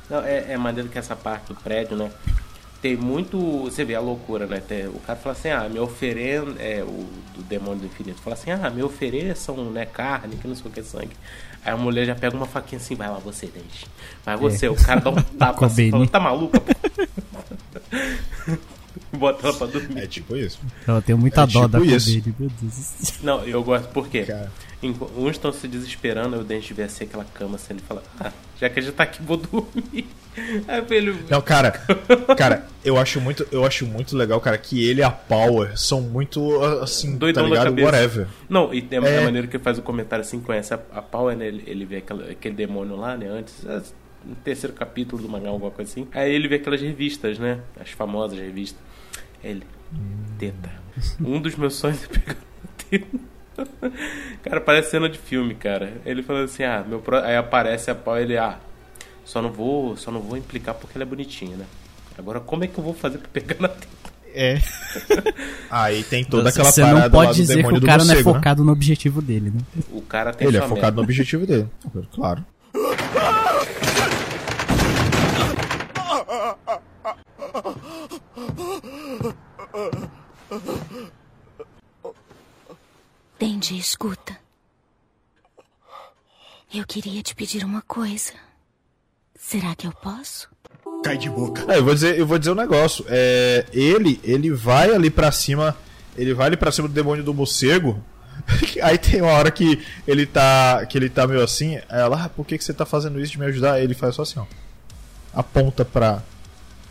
Não, é, é maneiro que essa parte do prédio, né? Tem muito. Você vê a loucura, né? Tem- o cara fala assim, ah, me oferecem. É, o do demônio do infinito. Fala assim, ah, me ofereçam, né, carne, que não sei o que sangue. Aí a mulher já pega uma faquinha assim, vai lá você, Dente. Vai você. É. O cara dá um tapa assim, tá maluca, pô? Bota ela pra dormir. É tipo isso. Eu tenho muita É dó tipo da. Kobe, meu Deus. Não, eu gosto por quê? Cara. Enqu- Uns estão se desesperando, aí o Dente vê assim aquela cama assim, ele fala, ah, já que a gente tá aqui, vou dormir. Aí ele. Não, cara, cara, eu acho muito, eu acho muito legal, cara, que ele e a Power são muito assim, Doidão tá ligado? Whatever. Não, e tem É. a maneira que ele faz o comentário assim, conhece a, a Power, né? Ele, ele vê aquela- aquele demônio lá, né? Antes, é, no terceiro capítulo do mangá, alguma coisa assim. Aí ele vê aquelas revistas, né? As famosas revistas. Ele, teta. Um dos meus sonhos é pegar uma teta. Cara, parece cena de filme, cara. Ele falou assim, ah, meu pro... aí aparece a Power, ele, ah, só não vou, só não vou implicar porque ela é bonitinha, né? Agora, como é que eu vou fazer pra pegar na teta? É. Aí tem toda aquela Você parada não pode lá do dizer que o cara não é morcego, né? focado no objetivo dele, né? O cara tem Ele é focado meta. no objetivo dele. Claro. Dendi, escuta. Eu queria te pedir uma coisa. Será que eu posso? Cai de boca. É, eu vou dizer, eu vou dizer um negócio. É, ele, ele vai ali pra cima, ele vai ali pra cima do demônio do morcego. Aí tem uma hora que ele tá, que ele tá meio assim, aí ela, ah, por que que você tá fazendo isso de me ajudar? Aí ele faz só assim, ó. Aponta pra,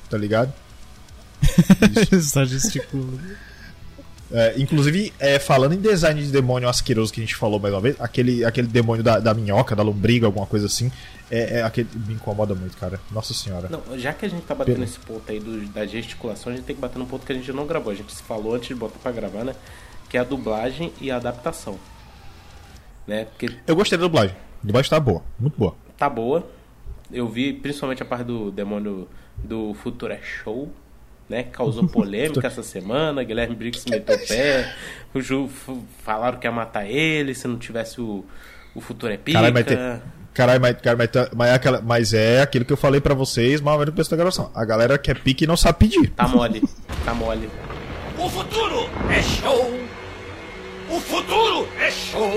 tá ligado? Só gesticula. É, inclusive, é, falando em design de demônio asqueroso que a gente falou mais uma vez, aquele, aquele demônio da, da minhoca, da lombriga, alguma coisa assim, é, é aquele me incomoda muito, cara. Nossa senhora. Não, já que a gente tá batendo nesse ponto aí do, da gesticulação, a gente tem que bater num ponto que a gente não gravou. A gente se falou antes de botar pra gravar, né? Que é a dublagem e a adaptação. Né? Porque Eu gostei da dublagem. A dublagem tá boa, muito boa. tá boa. Eu vi principalmente a parte do demônio do Futura Show, né? Causou polêmica essa semana. Guilherme Briggs meteu o pé. O Ju falaram que ia matar ele se não tivesse o, o Futuro é pica. Caralho, mas tem. Caralho, mas, cara, mas, tá- mas é aquela- mas é aquilo que eu falei pra vocês, mas no começo da gravação. A galera quer pique e não sabe pedir. Tá mole, tá mole. O futuro é show! O futuro é show!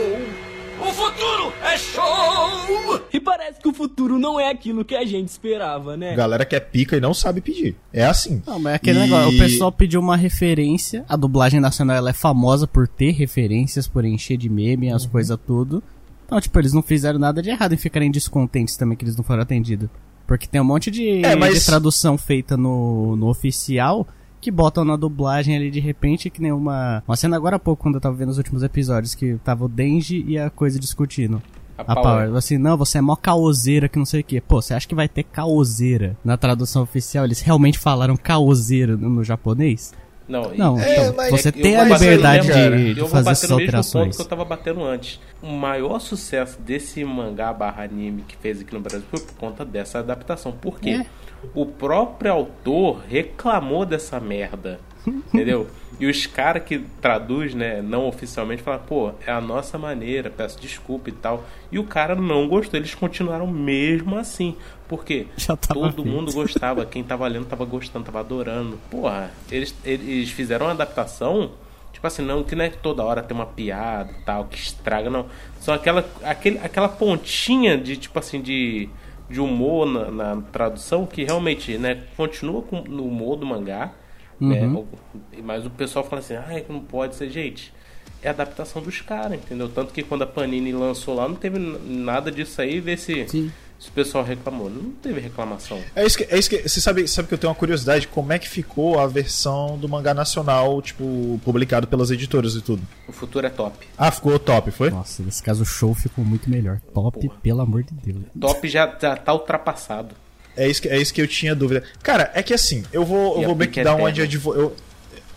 O futuro é show! E parece que o futuro não é aquilo que a gente esperava, né? A galera quer pica e não sabe pedir. É assim. Não, mas é aquele E- negócio, o pessoal pediu uma referência, a dublagem nacional ela é famosa por ter referências, por encher de meme, Uhum. as coisas tudo. Então, tipo, eles não fizeram nada de errado em ficarem descontentes também que eles não foram atendidos. Porque tem um monte de, É, mas- de tradução feita no, no oficial que botam na dublagem ali de repente, que nem uma. Uma cena agora há pouco, quando eu tava vendo os últimos episódios, que tava o Denji e a coisa discutindo. A A Power. Power, assim, não, você é mó caoseira que não sei o que. Pô, você acha que vai ter caoseira na tradução oficial? Eles realmente falaram caoseira no, no japonês? Não, Não, É, então, mas você eu tem vou a bater liberdade mesmo- de, eu de vou fazer bater essas no mesmo ponto alterações. que eu tava batendo antes. O maior sucesso desse mangá barra anime que fez aqui no Brasil foi por conta dessa adaptação. Por quê? É. O próprio autor reclamou dessa merda. Entendeu? E os caras que traduz, né, não oficialmente, falam, pô, é a nossa maneira, peço desculpa e tal. E o cara não gostou, eles continuaram mesmo assim. Porque todo feito. mundo gostava, quem tava lendo tava gostando, tava adorando. Porra, eles, eles fizeram uma adaptação, tipo assim, não, que não é que toda hora tem uma piada e tal, que estraga, não. Só aquela, aquele, aquela pontinha de, tipo assim, de, de humor na, na tradução que realmente, né, continua com, no humor do mangá, né, Uhum. mas o pessoal fala assim, ai, que não pode ser, gente. É a adaptação dos caras, entendeu? Tanto que quando a Panini lançou lá, não teve nada disso aí, ver se, Sim. se o pessoal reclamou. Não teve reclamação. É isso que, é isso que você sabe, sabe que eu tenho uma curiosidade, como é que ficou a versão do mangá nacional, tipo, publicado pelas editoras e tudo? O futuro é top. Ah, ficou top, foi? Nossa, nesse caso o show ficou muito melhor. Top, pelo amor de Deus. Top já, já tá ultrapassado. É isso que, é isso que eu tinha dúvida. Cara, é que assim, eu vou, eu vou meio que dar uma eterna. de advogado. Eu,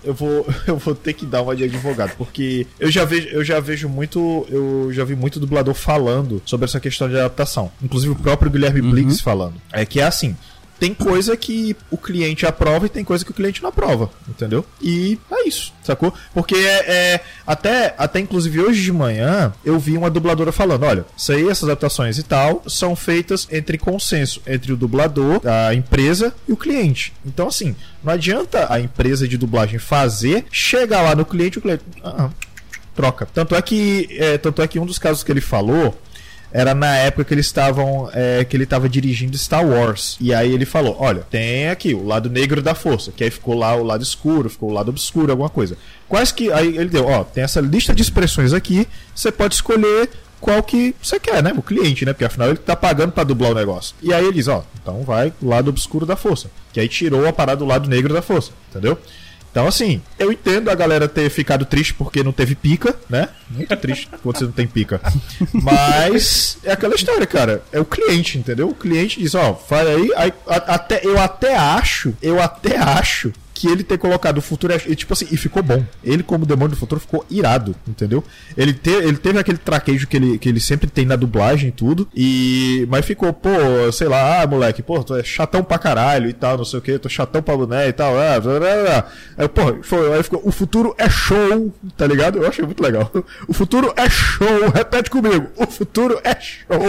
eu vou, eu vou ter que dar uma de advogado, porque eu já vejo, eu já vejo muito, eu já vi muito dublador falando sobre essa questão de adaptação. Inclusive o próprio Guilherme Blix falando. É que é assim, tem coisa que o cliente aprova e tem coisa que o cliente não aprova, entendeu? E é isso, sacou? Porque é, é- até, até inclusive hoje de manhã eu vi uma dubladora falando, olha, isso aí, essas adaptações e tal, são feitas entre consenso entre o dublador, a empresa e o cliente. Então assim, não adianta a empresa de dublagem fazer, chegar lá no cliente o cliente, ah, troca. Tanto é que, é, tanto é que um dos casos que ele falou era na época que eles estavam é, que ele estava dirigindo Star Wars. E aí ele falou olha tem aqui o lado negro da força que aí ficou lá o lado escuro ficou o lado obscuro alguma coisa. Quais que aí ele deu ó tem essa lista de expressões aqui você pode escolher qual que você quer né o cliente né porque afinal ele tá pagando para dublar o negócio e aí ele diz ó então vai lado obscuro da força que aí tirou a parada do lado negro da força entendeu então, assim, eu entendo a galera ter ficado triste porque não teve pica, né? Muito triste quando você não tem pica. Mas é aquela história, cara. É o cliente, entendeu? O cliente diz, ó, faz aí. aí a- até, eu até acho, eu até acho que ele ter colocado o futuro. é- E, tipo assim, e ficou bom. Ele, como demônio do futuro, ficou irado, entendeu? Ele, te, ele teve aquele traquejo que ele, que ele sempre tem na dublagem e tudo. E. Mas ficou, pô, sei lá, ah, moleque, pô, tu é chatão pra caralho e tal, não sei o que, tô chatão pra boné e tal. Ah, blá, blá, blá. Aí, porra, foi, aí ficou, o futuro é show, tá ligado? Eu achei muito legal. O futuro é show, repete comigo. O futuro é show.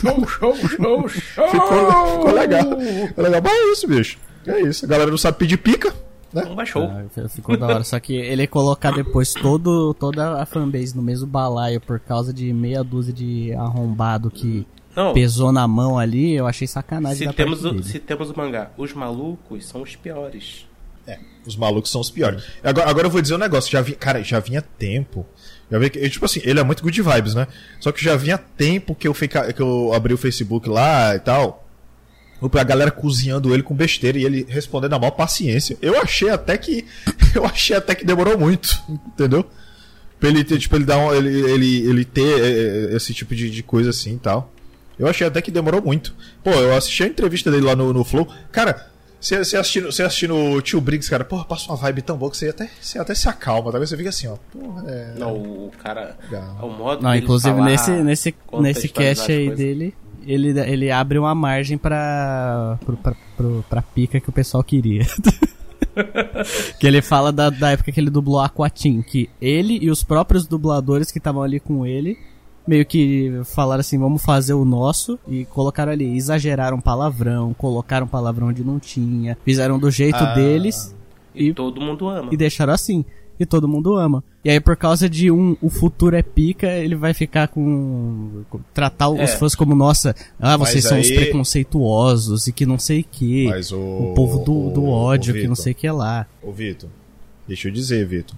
Show, show, show, show! Ficou, ficou legal. Ficou legal. Mas é isso, bicho. É isso. A galera não sabe pedir pica. Né? Não baixou. Ah, ficou da hora. Só que ele colocar depois todo, toda a fanbase no mesmo balaio por causa de meia dúzia de arrombado que Não. pesou na mão ali, eu achei sacanagem Se da temos, parte o, dele. se temos o mangá, os malucos são os piores. É, os malucos são os piores. Agora, agora eu vou dizer um negócio, já vi, cara, já vinha tempo. Já vi que, eu, tipo assim, ele é muito good vibes, né? Só que já vinha tempo que eu fica, que eu abri o Facebook lá e tal. A galera cozinhando ele com besteira e ele respondendo na maior paciência. Eu achei até que. Eu achei até que demorou muito, entendeu? Pra ele ter, tipo, ele dar um, ele, ele, ele ter eh, esse tipo de, de coisa assim e tal. Eu achei até que demorou muito. Pô, eu assisti a entrevista dele lá no, no Flow. Cara, você, você, assistindo, você assistindo o Tio Briggs, cara, porra, passa uma vibe tão boa que você até, você até se acalma. Talvez você fica assim, ó. Porra, é. Não, o cara. Legal. O modo Não, inclusive falar, nesse, nesse, nesse cast as aí coisas. dele, ele, ele abre uma margem pra, pro, pra, pro, pra pica que o pessoal queria. que ele fala da, da época que ele dublou Aquatim, que ele e os próprios dubladores que estavam ali com ele meio que falaram assim, vamos fazer o nosso e colocaram ali, exageraram palavrão, colocaram palavrão onde não tinha, fizeram do jeito Ah. deles E todo mundo ama. e deixaram assim. E todo mundo ama. E aí, por causa de um, o futuro é pica, ele vai ficar com. com- tratar os É. fãs como, nossa, ah, vocês Mas são os aí- preconceituosos e que não sei o que. Mas o. O povo do, do ódio, o que não sei o que lá. Ô, Vitor, deixa eu dizer, Vitor.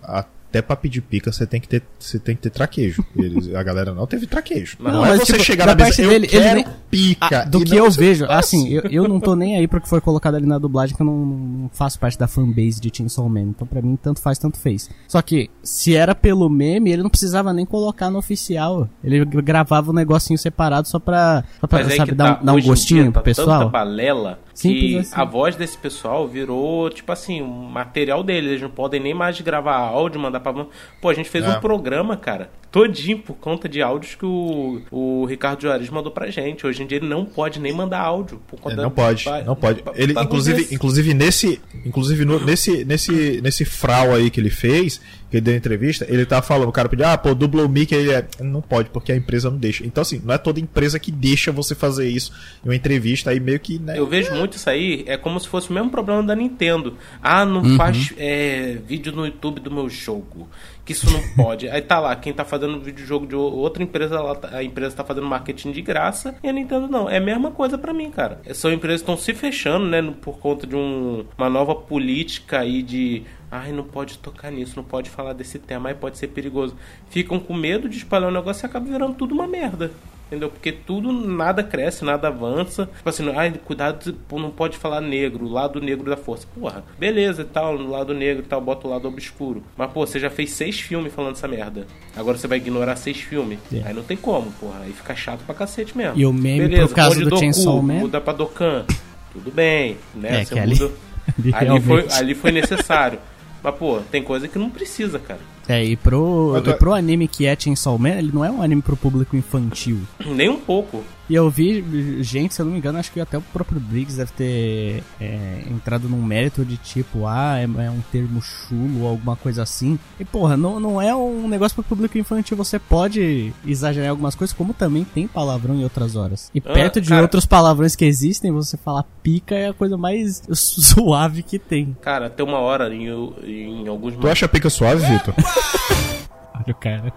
Até pra pedir pica você tem que ter, você tem que ter traquejo. Eles, a galera não teve traquejo. Não, Não, é mas, você tipo, chegar na mesa, eu dele, quero nem- pica. Ah, do que não eu vejo, faz. assim, eu, eu não tô nem aí pro que foi colocado ali na dublagem, que eu não, não faço parte da fanbase de Chainsaw Man. Então, pra mim, tanto faz, tanto fez. Só que, se era pelo meme, ele não precisava nem colocar no oficial. Ele gravava um negocinho separado só pra, só pra aí sabe, dar, tá, um- dar um gostinho dia pro tá pessoal. Tanta balela Simples que assim. a voz desse pessoal virou, tipo assim, um material deles. Eles não podem nem mais gravar áudio, mandar pra. Pô, a gente fez É. um programa, cara, todinho por conta de áudios que o, o Ricardo Juarez mandou pra gente. Hoje em dia ele não pode nem mandar áudio. Por conta É, da- não pode, ba- não pode. ba- Ele, inclusive, inclusive nesse, inclusive no- nesse, nesse, nesse frau aí que ele fez, que ele deu entrevista, ele tá falando, o cara pediu, ah, pô, dubla o Mickey, ele é, não pode porque a empresa não deixa. Então assim, não é toda empresa que deixa você fazer isso em uma entrevista aí meio que, né? Eu vejo muito isso aí, é como se fosse o mesmo problema da Nintendo. Ah, não Uhum. faz é, vídeo no YouTube do meu jogo. Que isso não pode. aí tá lá, quem tá fazendo videojogo de o- outra empresa, lá, tá- a empresa tá fazendo marketing de graça e a Nintendo não. É a mesma coisa pra mim, cara. São empresas que estão se fechando, né, por conta de um- uma nova política aí de. Ai, não pode tocar nisso, não pode falar desse tema, aí pode ser perigoso. Ficam com medo de espalhar o negócio e acaba virando tudo uma merda. Entendeu? Porque tudo, nada cresce, nada avança. Tipo assim, ai, cuidado, não pode falar negro, lado negro da força. Porra, beleza e tal, no lado negro e tal, bota o lado obscuro. Mas, pô, você já fez seis filmes falando essa merda. Agora você vai ignorar seis filmes. É. Aí não tem como, porra. Aí fica chato pra cacete mesmo. E o meme, beleza, por causa do Doku, Chainsaw Man- Muda pra Dokkan. Tudo bem, né? É, você que ali- muda. ali ali, foi, ali foi necessário. Mas, pô, tem coisa que não precisa, cara. É, e pro, Mas, e pro anime que é Chainsaw Man, ele não é um anime pro público infantil. Nem um pouco. E eu vi gente, se eu não me engano, acho que até o próprio Briggs deve ter é, entrado num mérito de tipo, ah, é, é um termo chulo ou alguma coisa assim. E porra, não, não é um negócio pro público infantil. Você pode exagerar em algumas coisas, como também tem palavrão em outras horas. E Ah, perto de cara. outros palavrões que existem, você falar pica é a coisa mais suave que tem. Cara, tem uma hora em, em alguns Tu acha pica suave, Vitor? Olha o cara.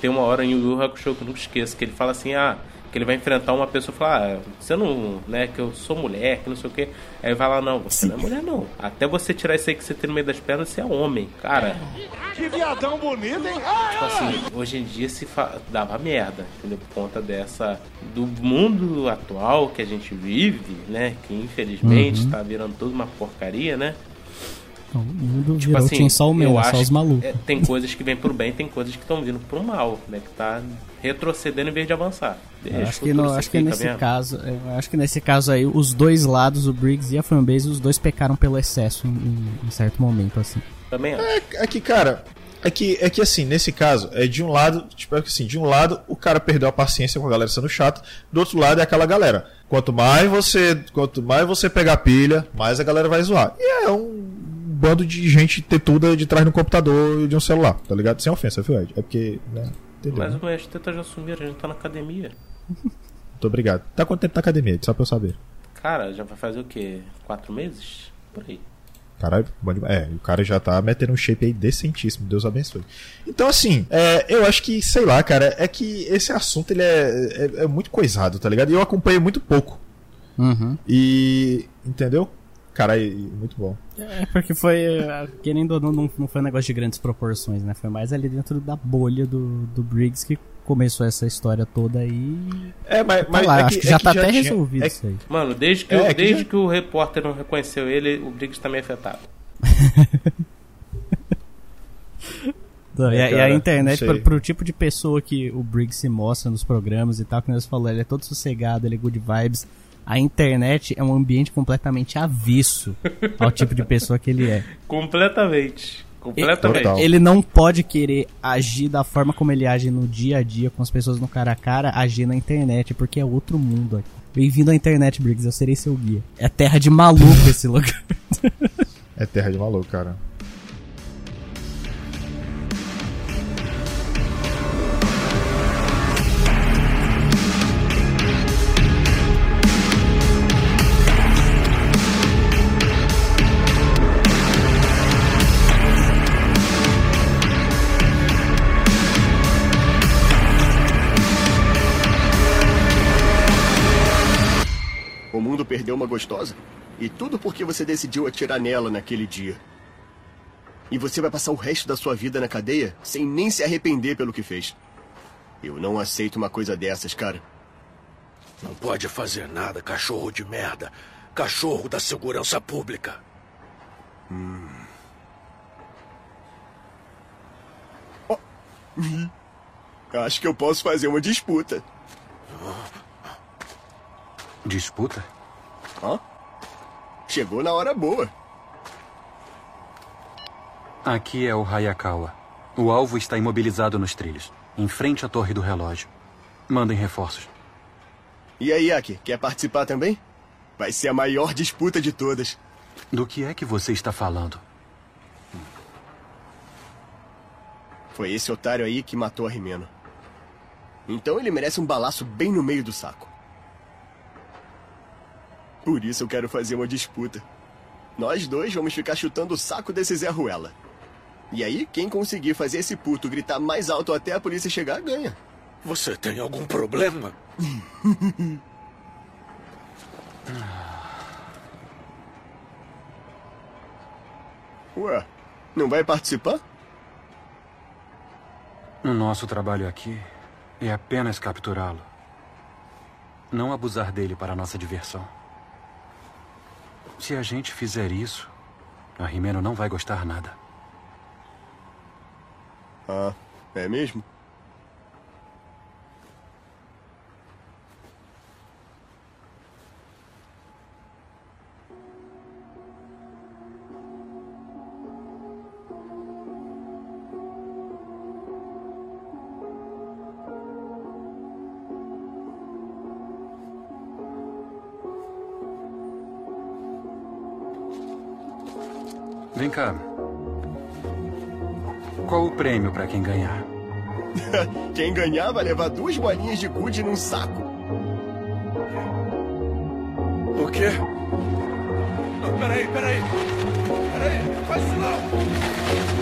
Tem uma hora em Yu Yu Hakusho que eu nunca esqueço, que ele fala assim, ah, que ele vai enfrentar uma pessoa e fala, ah, você não, né, que eu sou mulher, que não sei o quê. Aí vai lá, não, você não é mulher não. Até você tirar isso aí que você tem no meio das pernas, você é homem. Cara, Que viadão bonito, hein? tipo assim, hoje em dia se fa... dava merda, entendeu? Por conta dessa. do mundo atual que a gente vive, né? Que infelizmente Uhum. tá virando tudo uma porcaria, né? Então, o mundo Tipo virou assim, Chainsaw Man, eu é só acho os malucos. que, é, tem coisas que vêm pro bem, tem coisas que estão vindo pro mal, né? Que tá retrocedendo em vez de avançar. Deixa, acho que, se acho que nesse mesmo. caso, eu acho que nesse caso aí, os dois lados, o Briggs e a fanbase, os dois pecaram pelo excesso em, em- certo momento, assim. Também acho. É, é que, cara, é que, é que assim, nesse caso, é de um lado, tipo, é que assim, de um lado o cara perdeu a paciência com a galera sendo chata, do outro lado é aquela galera. Quanto mais você, quanto mais você pegar pilha, mais a galera vai zoar. E é um bando de gente tetuda de trás no computador e de um celular, tá ligado? Sem ofensa, viu, Ed? É porque, né? Entendeu? Mas né? o mestre teta já sumiram, a gente tá na academia. Muito obrigado. Tá quanto tempo na academia, Ed? só pra eu saber. Cara, já vai fazer o quê? Quatro meses? Por aí. Caralho, bom demais. É, o cara já tá metendo um shape aí decentíssimo, Deus abençoe. Então, assim, é, eu acho que, sei lá, cara, é que esse assunto ele é, é, é muito coisado, tá ligado? E eu acompanhei muito pouco. Uhum. E. Entendeu? Caralho, muito bom. É porque foi, eh, querendo ou não, não, foi um negócio de grandes proporções, né? Foi mais ali dentro da bolha do, do Briggs que começou essa história toda aí. É, mas, Tá mas lá, é acho que, que já é que tá até tinha- resolvido é- isso aí. Mano, desde que, É, o, que desde já- que o repórter não reconheceu ele, o Briggs tá meio afetado. Então, É, e, a, e a cara, internet, pro, pro tipo de pessoa que o Briggs se mostra nos programas e tal, como você falou, ele é todo sossegado, ele é good vibes. A internet é um ambiente completamente avesso ao tipo de pessoa que ele é. Completamente. Completamente. Total. Ele não pode querer agir da forma como ele age no dia a dia com as pessoas no cara a cara, agir na internet, porque é outro mundo aqui. Bem-vindo à internet, Briggs, eu serei seu guia. É terra de maluco esse lugar. É terra de maluco, cara. Perdeu uma gostosa. E tudo porque você decidiu atirar nela naquele dia. E você vai passar o resto da sua vida na cadeia sem nem se arrepender pelo que fez. Eu não aceito uma coisa dessas, cara. Não pode fazer nada, cachorro de merda. Cachorro da segurança pública. Hum. Oh. Acho que eu posso fazer uma disputa. Disputa? Hã? Chegou na hora boa. Aqui é o Hayakawa. O alvo está imobilizado nos trilhos, em frente à torre do relógio. Mandem reforços. E aí, Aki, quer participar também? Vai ser a maior disputa de todas. Do que é que você está falando? Foi esse otário aí que matou a Rimeno. Então ele merece um balaço bem no meio do saco. Por isso eu quero fazer uma disputa. Nós dois vamos ficar chutando o saco desse Zé Ruela. E aí, quem conseguir fazer esse puto gritar mais alto até a polícia chegar, ganha. Você tem algum problema? Ué, não vai participar? O nosso trabalho aqui é apenas capturá-lo. Não abusar dele para nossa diversão. Se a gente fizer isso, a Rimeno não vai gostar nada. Ah, é mesmo? Cá. Qual o prêmio para quem ganhar? quem ganhar vai levar duas bolinhas de gude num saco. O quê? Não, peraí, peraí. Peraí, faz isso não.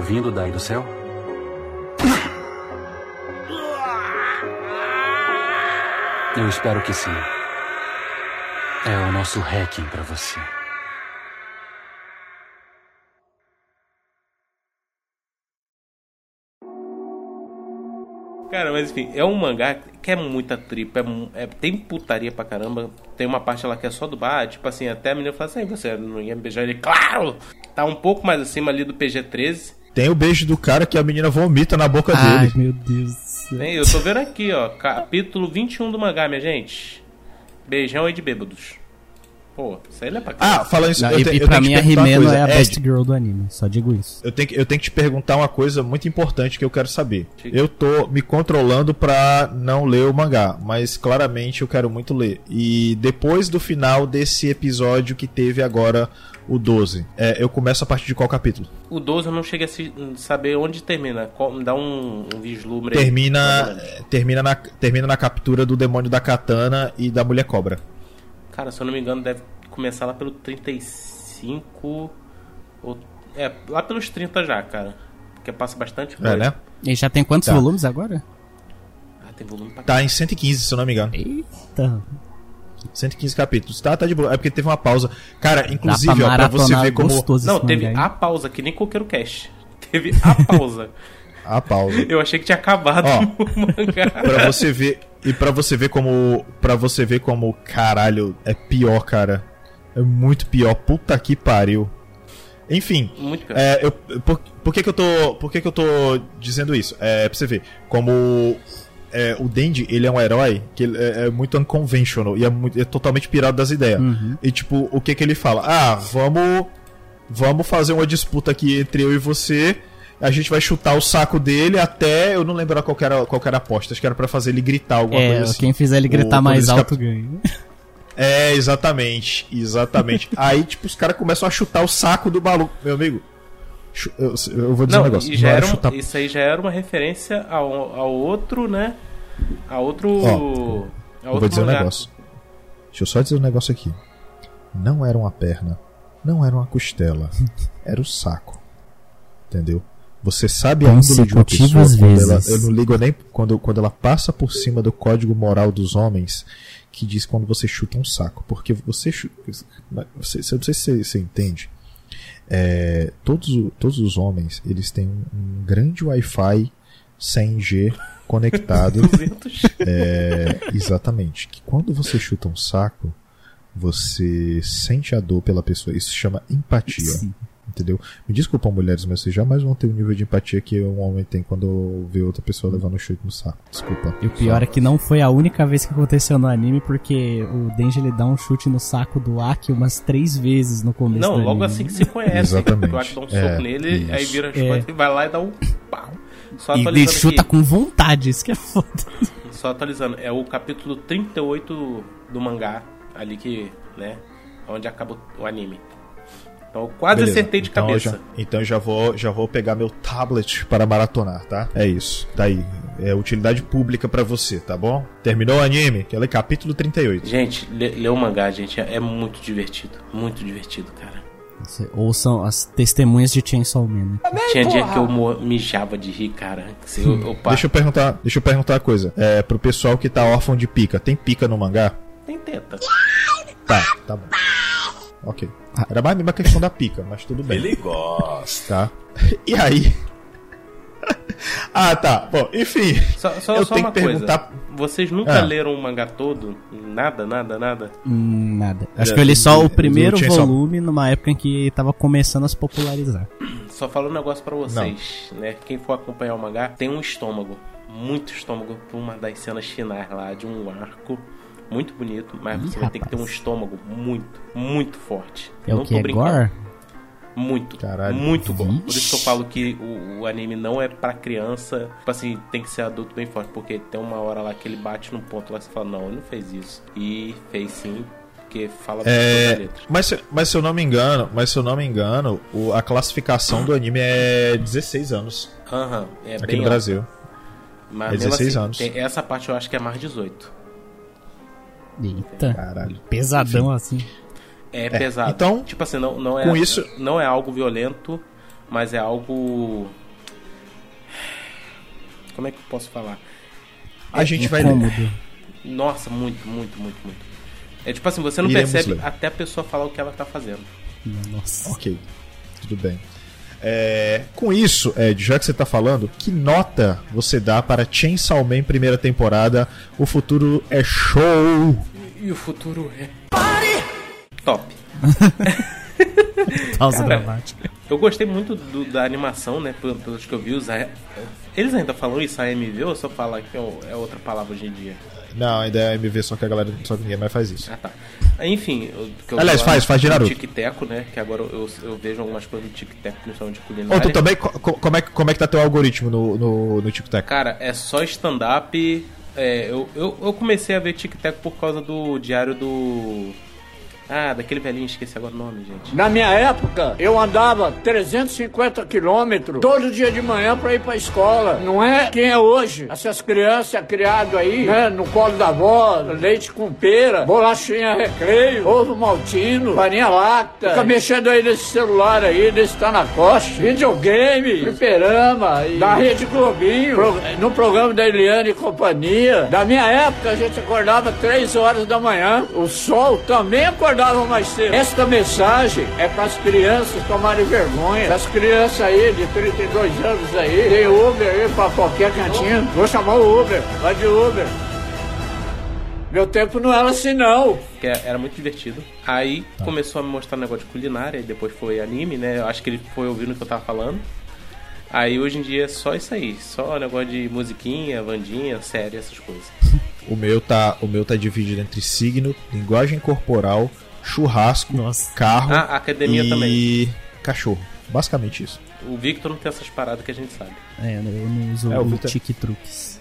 Ouvindo daí do céu? Eu espero que sim. É o nosso hacking para você. Cara, mas enfim, é um mangá que é muita tripa, é, é- tem putaria pra caramba. Tem uma parte lá que é só do bar, tipo assim, até a menina fala assim, você não ia me beijar ele? Claro! Tá um pouco mais acima ali do PG-13. Tem o beijo do cara que a menina vomita na boca Ai, dele. meu Deus do céu. Tem, eu tô vendo aqui, ó, capítulo 21 do mangá, minha gente. Beijão aí de bêbados. Pô, isso aí não é pra Ah, falando isso, Não, eu, e, te- e eu pra mim a Rimeno é a Ed, best girl do anime, só digo isso. Eu tenho, que, eu tenho que te perguntar uma coisa muito importante que eu quero saber. Eu tô me controlando pra não ler o mangá, mas claramente eu quero muito ler. E depois do final desse episódio que teve agora o 12, é, eu começo a partir de qual capítulo? O 12 eu não cheguei a se- saber onde termina. Qual- dá um, um vislumbre aí. Termina, termina, na, termina na captura do demônio da katana e da mulher cobra. Cara, se eu não me engano, deve começar lá pelo 35. Ou, é, lá pelos 30 já, cara. Porque passa bastante coisa. É, né? E já tem quantos Tá. volumes agora? Ah, tem volume pra Tá em 115, se eu não me engano. Eita. 115 capítulos. Tá, tá de boa. É porque teve uma pausa. Cara, inclusive, pra ó, pra você ver como. Não, teve a pausa, que nem qualquer cast. Teve a pausa. A pausa. Eu achei que tinha acabado Ó, o mangá. pra você ver e pra você ver como para você ver como caralho é pior, cara. É muito pior. Puta que pariu. Enfim, Muito pior. é, eu, por, por que que eu tô por que que eu tô dizendo isso? É pra você ver como é, o Dendy, ele é um herói que é, é muito unconventional e é, muito- é totalmente pirado das ideias. Uhum. E tipo, o que que ele fala? Ah, vamos vamos fazer uma disputa aqui entre eu e você. A gente vai chutar o saco dele até. Eu não lembro qual era, qual era a aposta. Acho que era pra fazer ele gritar alguma É, coisa assim. quem fizer ele gritar O- mais alto cap- ganha. É, exatamente. Exatamente. Aí, tipo, os caras começam a chutar o saco do maluco. Meu amigo. Eu, eu vou dizer Não, um negócio. Não um- chutar- Isso aí já era uma referência ao, ao outro, né? A outro. Ó, a Eu outro vou dizer um negócio. Deixa eu só dizer um negócio aqui. Não era uma perna. não era uma costela, era o saco. Entendeu? Você sabe a índole de uma pessoa quando ela, eu não ligo nem quando, quando ela passa por cima do código moral dos homens que diz quando você chuta um saco, porque você você, eu não sei se você entende. É, todos, todos os homens eles têm um, um grande Wi-Fi 100G conectado. É, exatamente. Que quando você chuta um saco, você sente a dor pela pessoa. Isso se chama empatia. Sim. Entendeu? Me desculpam, mulheres, mas vocês jamais vão ter o nível de empatia que um homem tem quando vê outra pessoa levando um chute no saco. Desculpa. E o pior é que não foi a única vez que aconteceu no anime, porque o Denji ele dá um chute no saco do Aki umas três vezes no começo Não, do logo anime. assim que se conhece. Exatamente. O Aki dá um soco É, nele, aí isso. vira as É. costas e vai lá e dá um pau. Só E ele chuta aqui. com vontade, isso que é foda. Só atualizando, é o capítulo 38 do mangá, ali que, né, onde acaba o anime. Então quase Beleza. acertei de então, eu cabeça. Já, então já vou, já vou pegar meu tablet para maratonar, tá? É isso. Tá aí. É utilidade pública pra você, tá bom? Terminou o anime? Aquele capítulo 38. Gente, lê, lê o mangá, gente, é, é muito divertido. Muito divertido, cara. Você- Ouçam as testemunhas de Chainsaw Man. né? Tinha dia que eu mijava de rir, cara. Se eu, pa- Deixa eu perguntar, deixa eu perguntar uma coisa. É, pro pessoal que tá órfão de pica, tem pica no mangá? Tem teta. Tá, tá bom. Ok. Era mais mesmo a questão da pica, mas tudo bem. Ele gosta. Tá. E aí? ah, tá. Bom, enfim. Só, só, eu só tenho uma que perguntar. coisa. Vocês nunca Ah. leram o mangá todo? Nada, nada, nada? Hum, Nada. Acho É, que eu li só o primeiro volume numa época em que tava começando a se popularizar. Só falo um negócio pra vocês, né? Quem for acompanhar o mangá, tem um estômago. Muito estômago pra uma das cenas finais lá de um arco. Muito bonito, mas Ih, você vai ter que ter um estômago muito, muito forte. É Não o que? tô É brincando. gore? Muito, Caralho. muito bom. Por isso que eu falo que o, o anime não é pra criança. Tipo assim, tem que ser adulto bem forte. Porque tem uma hora lá que ele bate num ponto lá e você fala, não, ele não fez isso. E fez sim, porque fala É, letra. mas, se- mas se eu não me engano, mas se eu não me engano, o- a classificação do anime é 16 anos Aham, é aqui bem no alto. Brasil. Mas É mesmo 16 assim, anos. tem- essa parte eu acho que é mais 18. Eita. Caralho. Pesadão assim. É, pesado. então, tipo assim, não, não é com isso- não é algo violento, mas é algo Como é que eu posso falar? A gente vai ler. Incômodo. Nossa, muito, muito, muito, muito. É tipo assim, você não Iremos percebe ler. até a pessoa falar o que ela tá fazendo. Nossa. Ok, tudo bem. É, com isso, Ed, já que você tá falando, que nota você dá para Chainsaw Man primeira temporada? O futuro é show! E o futuro é top. Pausa Cara, dramática. Eu gostei muito do- da animação, né? pel- Pelos que eu vi, os A- eles ainda falam isso, AMV, ou só fala que é outra palavra hoje em dia? Não, ainda é MV, só que a galera, só que ninguém mais faz isso. Ah, tá. Enfim, eu, que eu Aliás, faz, faz de Naruto. Tic-Teco, né? Que agora eu, eu vejo algumas coisas do Tic-Teco, principalmente culinária. Ô, tu também, co- co- como, é, que- como é que tá teu algoritmo no, no, no TikTok? Cara, é só stand-up. É, eu, eu, eu comecei a ver Tic-Tac por causa do diário do. Ah, daquele velhinho, esqueci agora o nome, gente. Na minha época, eu andava 350 quilômetros todo dia de manhã pra ir pra escola. Não é quem é hoje. Essas crianças criadas aí, né, no colo da avó, leite com pera, bolachinha recreio, ovo maltino, farinha láctea. Fica mexendo aí nesse celular aí, nesse tá na costa. Videogame, fliperama, e da Rede Globinho, pro- no programa da Eliane e companhia. Da minha época, a gente acordava 3 horas da manhã. O sol também acordava mais cedo. Esta mensagem é para as crianças tomarem vergonha. As crianças aí de 32 anos aí, tem Uber aí pra qualquer cantinho. Vou chamar o Uber, vai de Uber. Meu tempo não era assim não. Que era muito divertido. Aí começou a me mostrar um negócio de culinária, e depois foi anime, né? Eu acho que ele foi ouvindo o que eu tava falando. Aí hoje em dia é só isso aí. Só negócio de musiquinha, vandinha, série, essas coisas. O meu tá, o meu tá dividido entre signo, linguagem corporal, churrasco, carro Ah, academia e também. cachorro. Basicamente isso. O Victor não tem essas paradas que a gente sabe. É, eu não uso É, o o Victor- tic-truques.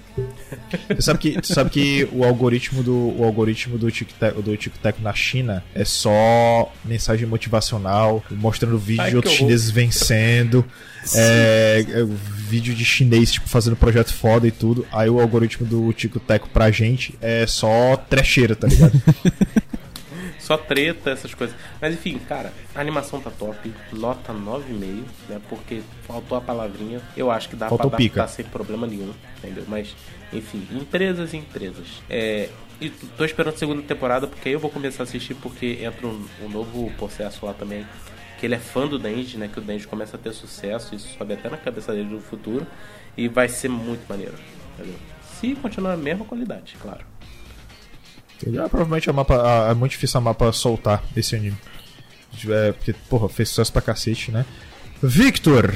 Você sabe que, você sabe que o algoritmo do o algoritmo do TikTok, do TikTok na China é só mensagem motivacional, mostrando vídeo Ai, de outros chineses vencendo, é, é, vídeo de chinês tipo fazendo projeto foda e tudo. Aí o algoritmo do TikTok pra gente é só trecheira, tá ligado? só treta, essas coisas. Mas enfim, cara, a animação tá top, nota 9,5, né? Porque faltou a palavrinha. Eu acho que dá Faltou pra pica. adaptar sem problema nenhum, entendeu? Mas, enfim, empresas e empresas. É. E tô esperando a segunda temporada, porque aí eu vou começar a assistir, porque entra um, um novo processo lá também. Que ele é fã do Denji, né? Que o Denji começa a ter sucesso, isso sobe até na cabeça dele no futuro. E vai ser muito maneiro, entendeu? Se continuar a mesma qualidade, claro. Ah, provavelmente é, mapa, ah, é muito difícil a mapa soltar esse anime. É, porque, porra, fez sucesso pra cacete, né? Victor,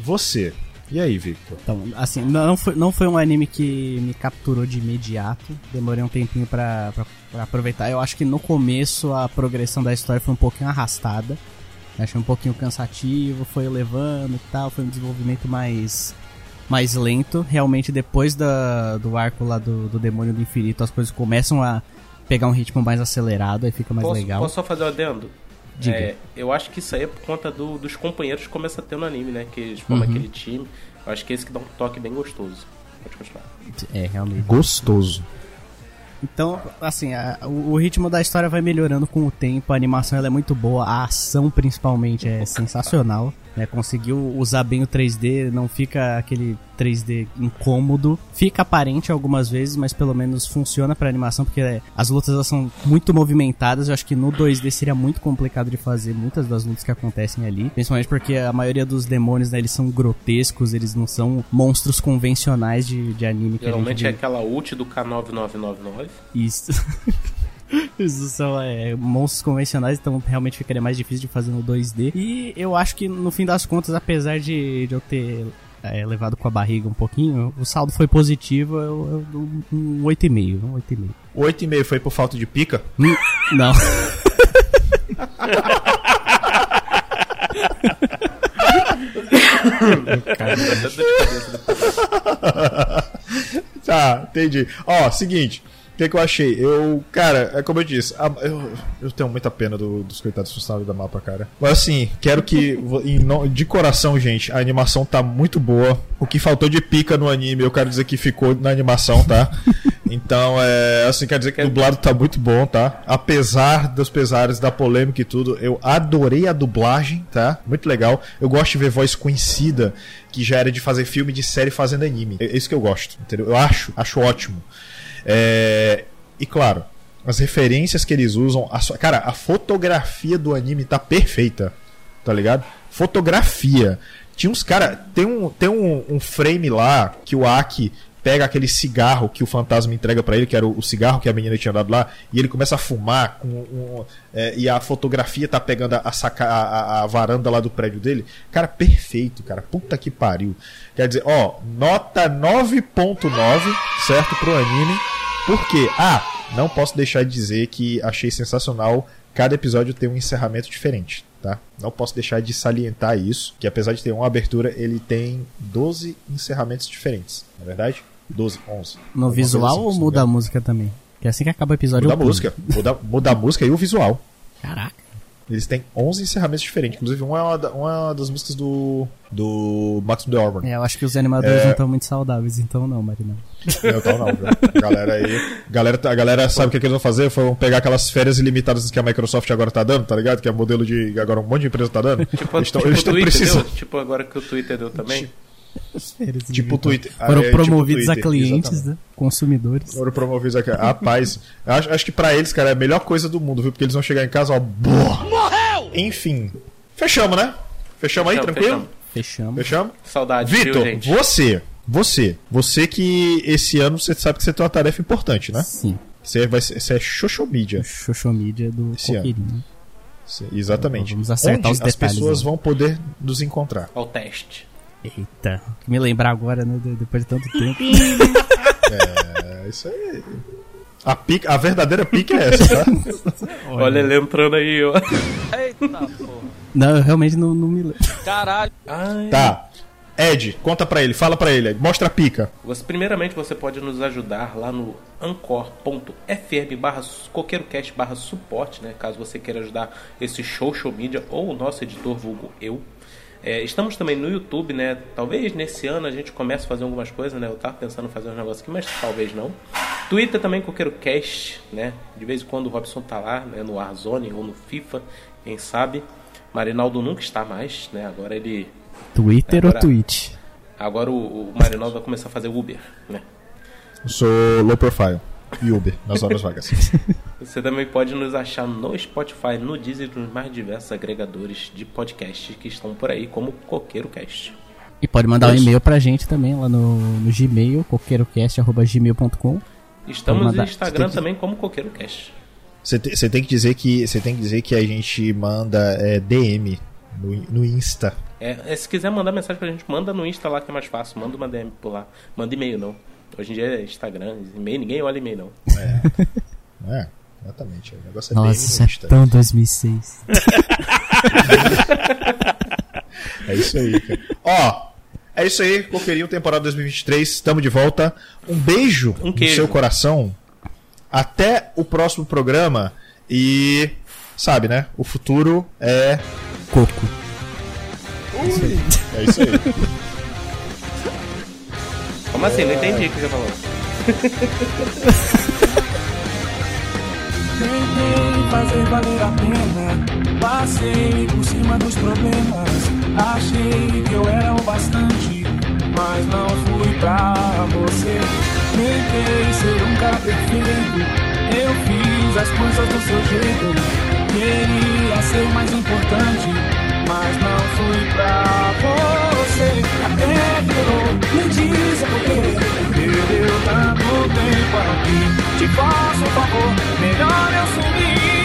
você. E aí, Victor? Então, assim, não foi, não foi um anime que me capturou de imediato. Demorei um tempinho pra, pra, pra aproveitar. Eu acho que no começo a progressão da história foi um pouquinho arrastada. Achei um pouquinho cansativo, foi levando e tal, foi um desenvolvimento mais mais lento. Realmente, depois da, do arco lá do, do Demônio do Infinito, as coisas começam a pegar um ritmo mais acelerado, aí fica mais posso, legal. Posso só fazer um adendo? Diga. É, eu acho que isso aí é por conta do- dos companheiros que começa a ter no anime, né? Que eles formam Uhum. aquele time. Eu acho que é esse que dá um toque bem gostoso. Pode continuar. É, realmente. Gostoso. Então, assim, a- o, o ritmo da história vai melhorando com o tempo, a animação ela é muito boa, a ação principalmente é sensacional. Né? Conseguiu usar bem o 3D, não fica aquele 3D incômodo. Fica aparente algumas vezes, mas pelo menos funciona pra animação, porque é, as lutas elas são muito movimentadas. Eu acho que no 2D seria muito complicado de fazer muitas das lutas que acontecem ali. Principalmente porque a maioria dos demônios, né, eles são grotescos, eles não são monstros convencionais de, de anime Geralmente é aquela ult do K9999. Isso. Isso são é, monstros convencionais, então realmente ficaria mais difícil de fazer no 2D. E eu acho que no fim das contas, apesar de, de eu ter é, levado com a barriga um pouquinho, o saldo foi positivo, eu, eu dou um 8,5. Um 8,5. O 8,5 foi por falta de pica? Hum, Não. tá, entendi. Ó, seguinte. O que, que eu achei? Eu, cara, é como eu disse, a- eu, eu tenho muita pena do- dos coitados funcionários da mapa, cara. Mas assim, quero que, em de coração, gente, a animação tá muito boa. O que faltou de pica no anime, eu quero dizer que ficou na animação, tá? Então, é, assim, quer dizer que o dublado tá muito bom, tá? Apesar dos pesares da polêmica e tudo, eu adorei a dublagem, tá? Muito legal. Eu gosto de ver voz conhecida, que já era de fazer filme de série fazendo anime. É isso que eu gosto, entendeu? Eu acho, acho ótimo. É, e claro, as referências que eles usam. A sua- cara, a fotografia do anime tá perfeita. Tá ligado? Fotografia. Tinha uns cara. Tem um, tem um, um frame lá que o Aki pega aquele cigarro que o fantasma entrega pra ele, que era o, o cigarro que a menina tinha dado lá, e ele começa a fumar com um, é, e a fotografia tá pegando a, saca- a- a varanda lá do prédio dele. Cara, perfeito, cara. Puta que pariu. Quer dizer, ó, nota 9.9, certo, pro anime. Por quê? Ah, não posso deixar de dizer que achei sensacional. Cada episódio tem um encerramento diferente, tá? Não posso deixar de salientar isso, que apesar de ter uma abertura, ele tem 12 encerramentos diferentes, na é verdade? 12, 11. No visual assim, ou muda a música também? Que assim que acaba o episódio Muda a música. Muda, muda a música e o visual. Caraca. Eles têm 11 encerramentos diferentes. Inclusive, uma é uma, uma das músicas do, do Maximum The Orban. É, eu acho que os animadores É. não estão muito saudáveis, então não, Marinão. Não, então não, viu? Galera aí. Galera, a galera sabe o que, que eles vão fazer? Foi vão pegar aquelas férias ilimitadas que a Microsoft agora tá dando, tá ligado? Que é modelo de. Agora um monte de empresa tá dando. Tipo, eles tão, tipo eles Twitter precisando. deu, tipo agora que o Twitter deu também. Tipo o Twitter. Foram Ah, é, tipo promovidos Twitter, a clientes, exatamente. né? Consumidores. Foram promovidos aqui. Rapaz, acho, acho que pra eles, cara, é a melhor coisa do mundo, viu? Porque eles vão chegar em casa, ó. Boa! Morreu! Enfim. Fechamos, né? Fechamos aí, Fechamos, tranquilo? Fechamos. Fechamos? Saudade, viu, Vitor, você, você, você que esse ano você sabe que você tem uma tarefa importante, né? Sim. Você, vai você é. Social media do Esse. Coqueirinho. Exatamente. Vamos acertar Onde os as detalhes, pessoas né? vão poder nos encontrar. Ao teste. Eita, me lembrar agora, né? de- Depois de tanto tempo. É, isso aí. A, pica, a verdadeira pica é essa, tá? Olha ele entrando aí, ó. Eita porra. Não, eu realmente não, não me lembro. Caralho. Tá. Ed, conta pra ele, fala pra ele, mostra a pica. Você, primeiramente, você pode nos ajudar lá no ancor.fm barra coqueirocast barra suporte, né? Caso você queira ajudar esse social media ou o nosso editor vulgo eu. É, estamos também no YouTube, né? Talvez nesse ano a gente comece a fazer algumas coisas, né? Eu tava pensando em fazer uns negócios aqui, mas talvez não. Twitter também, Coqueiro Cast, né? De vez em quando o Robson tá lá, né? No Warzone ou no FIFA, quem sabe. Marinaldo nunca está mais, né? Agora ele. Twitter agora, ou Twitch? Agora o, o Marinaldo vai começar a fazer Uber, né? Eu sou low profile e Uber nas horas vagas. Você também pode nos achar no Spotify, no Deezer e nos mais diversos agregadores de podcasts que estão por aí, como Coqueiro Cast. E pode mandar um e-mail pra gente também lá no, no Gmail, coqueirocast.gmail.com. Estamos no Instagram também como Coqueiro Cast. Você te, tem que dizer que você tem que dizer que a gente manda é, DM no, no Insta. É, se quiser mandar mensagem pra gente, manda no Insta lá que é mais fácil. Manda uma DM por lá. Manda e-mail não. Hoje em dia é Instagram, e-mail, ninguém olha e-mail não. É. é. Exatamente. O negócio é Nossa, isso é tão 2006. é isso aí, cara. Ó, é isso aí, Coqueirinho, temporada 2023. Estamos de volta. Um beijo um no seu coração. Até o próximo programa. E, sabe, né? O futuro é. Coco. Ui. É isso aí. Como assim? Não entendi o que você falou. Tentei fazer valer a pena. Passei por cima dos problemas. Achei que eu era o bastante, mas não fui pra você. Tentei ser um cara perfeito. Eu fiz as coisas do seu jeito. Queria ser mais importante, mas não fui pra você. Até durou, me diz por quê. Perdeu tanto tempo aqui. Te faço um favor, melhor eu sumir.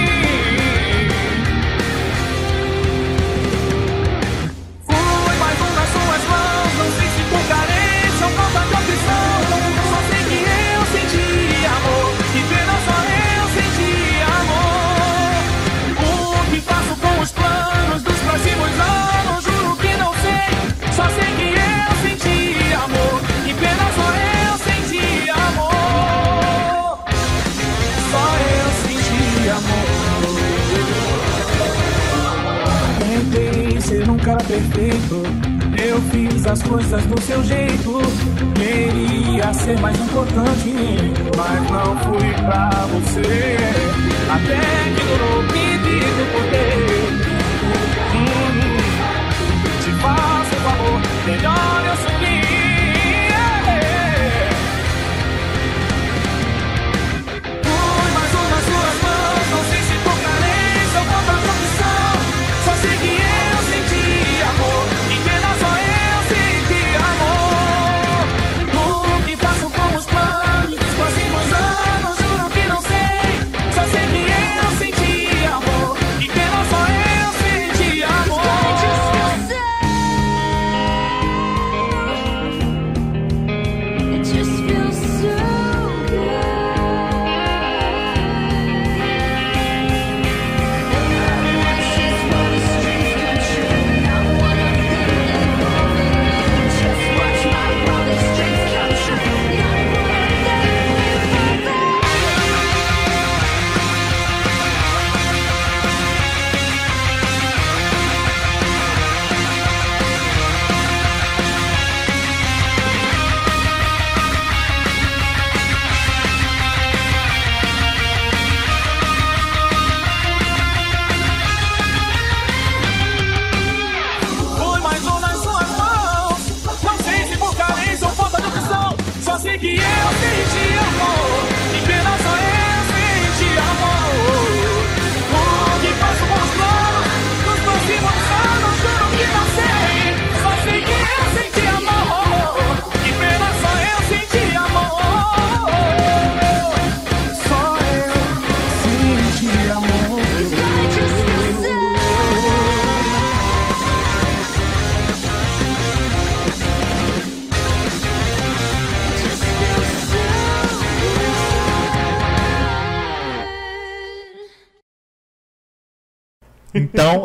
Cara perfeito. Eu fiz as coisas do seu jeito. Queria ser mais importante, mas não fui pra você. Até que durou pedido quê. Hum, te faço um favor, melhor eu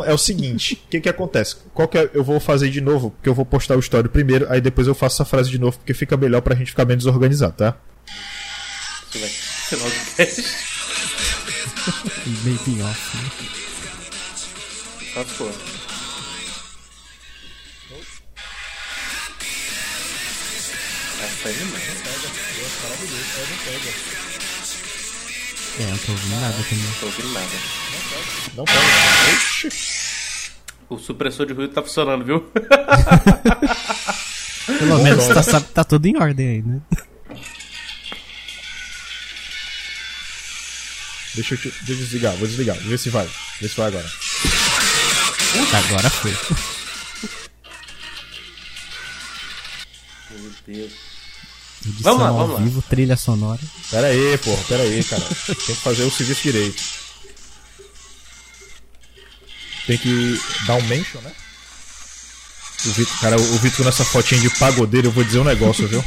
é o seguinte, o que que acontece? Qual que é, eu vou fazer de novo, porque eu vou postar o story primeiro, aí depois eu faço essa frase de novo, porque fica melhor pra gente ficar menos organizado, tá? Making off. né? Passou. Essa aí, mano. Maravilhoso, não pega. É, não tô ouvindo nada também. Não tô ouvindo nada. Não pode. O supressor de ruído tá funcionando, viu? Pelo menos tá, tá tudo em ordem aí, né? Deixa eu, te, deixa eu desligar, vou desligar, vê se vai. Vê se vai agora. Agora foi. Meu Deus. Edição Vamos lá, ao vamos lá. vivo, trilha sonora. Pera aí, porra, pera aí, cara. Tem que fazer o serviço direito. Tem que dar um mention, né? O Vitor, cara, o Vitor nessa fotinha de pagodeiro, eu vou dizer um negócio, viu?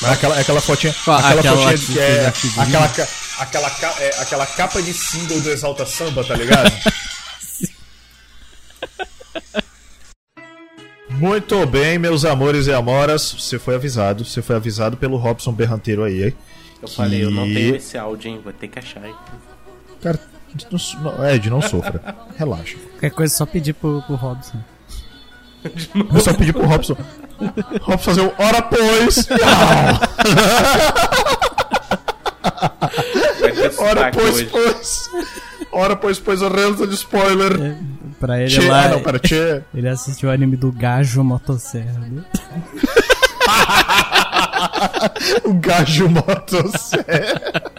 Mas aquela, aquela fotinha, aquela, Aquela fotinha que que é, aquela, aquela, é, aquela capa de single do Exalta Samba, tá ligado? Muito bem, meus amores e amoras, você foi avisado, você foi avisado pelo Robson Berranteiro aí, hein? Eu que- falei, eu não tenho esse áudio, hein? Vou ter que achar, hein? Cara, Ed, não sofra. Relaxa. Qualquer coisa é só pedir pro, pro Robson. Eu só pedi pro Robson. Robson fazer o hora pois. Hora pois, hoje. pois. Hora pois, pois, o Renzo de spoiler. Pra ele Tchê, lá. ah, não, pera, tchê. Ele assistiu o anime do Gajo Motosserra, o gajo motosserra.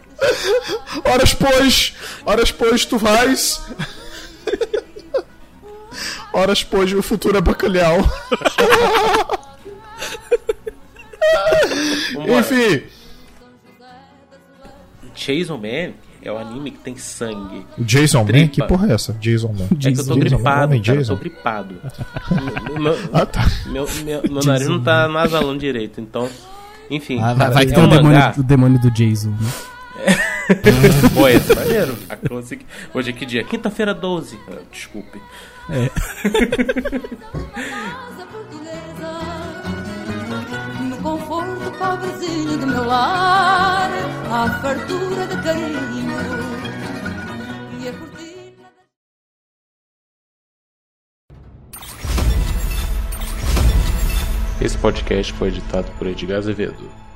Horas pois, horas pois, tu vais. Horas pois, o futuro é bacalhau. Enfim, Jason Man é o anime que tem sangue. o Jason Man, Tripa. que porra é essa? Jason Man. É que eu tô Jason Man, gripado, homem cara, eu Jason. tô gripado. meu, meu, Ah, tá. meu, meu, meu nariz não tá nasalando direito, então... Enfim, Ah, vai, cara, vai é ter um o demônio, o demônio do Jason, né? Pô, esse é maneiro. Hoje é que dia? Quinta-feira 12. Ah, Desculpe. É. pobrezinho do meu lar, a fartura de carinho e a cortina. Esse podcast foi editado por Edgar Azevedo.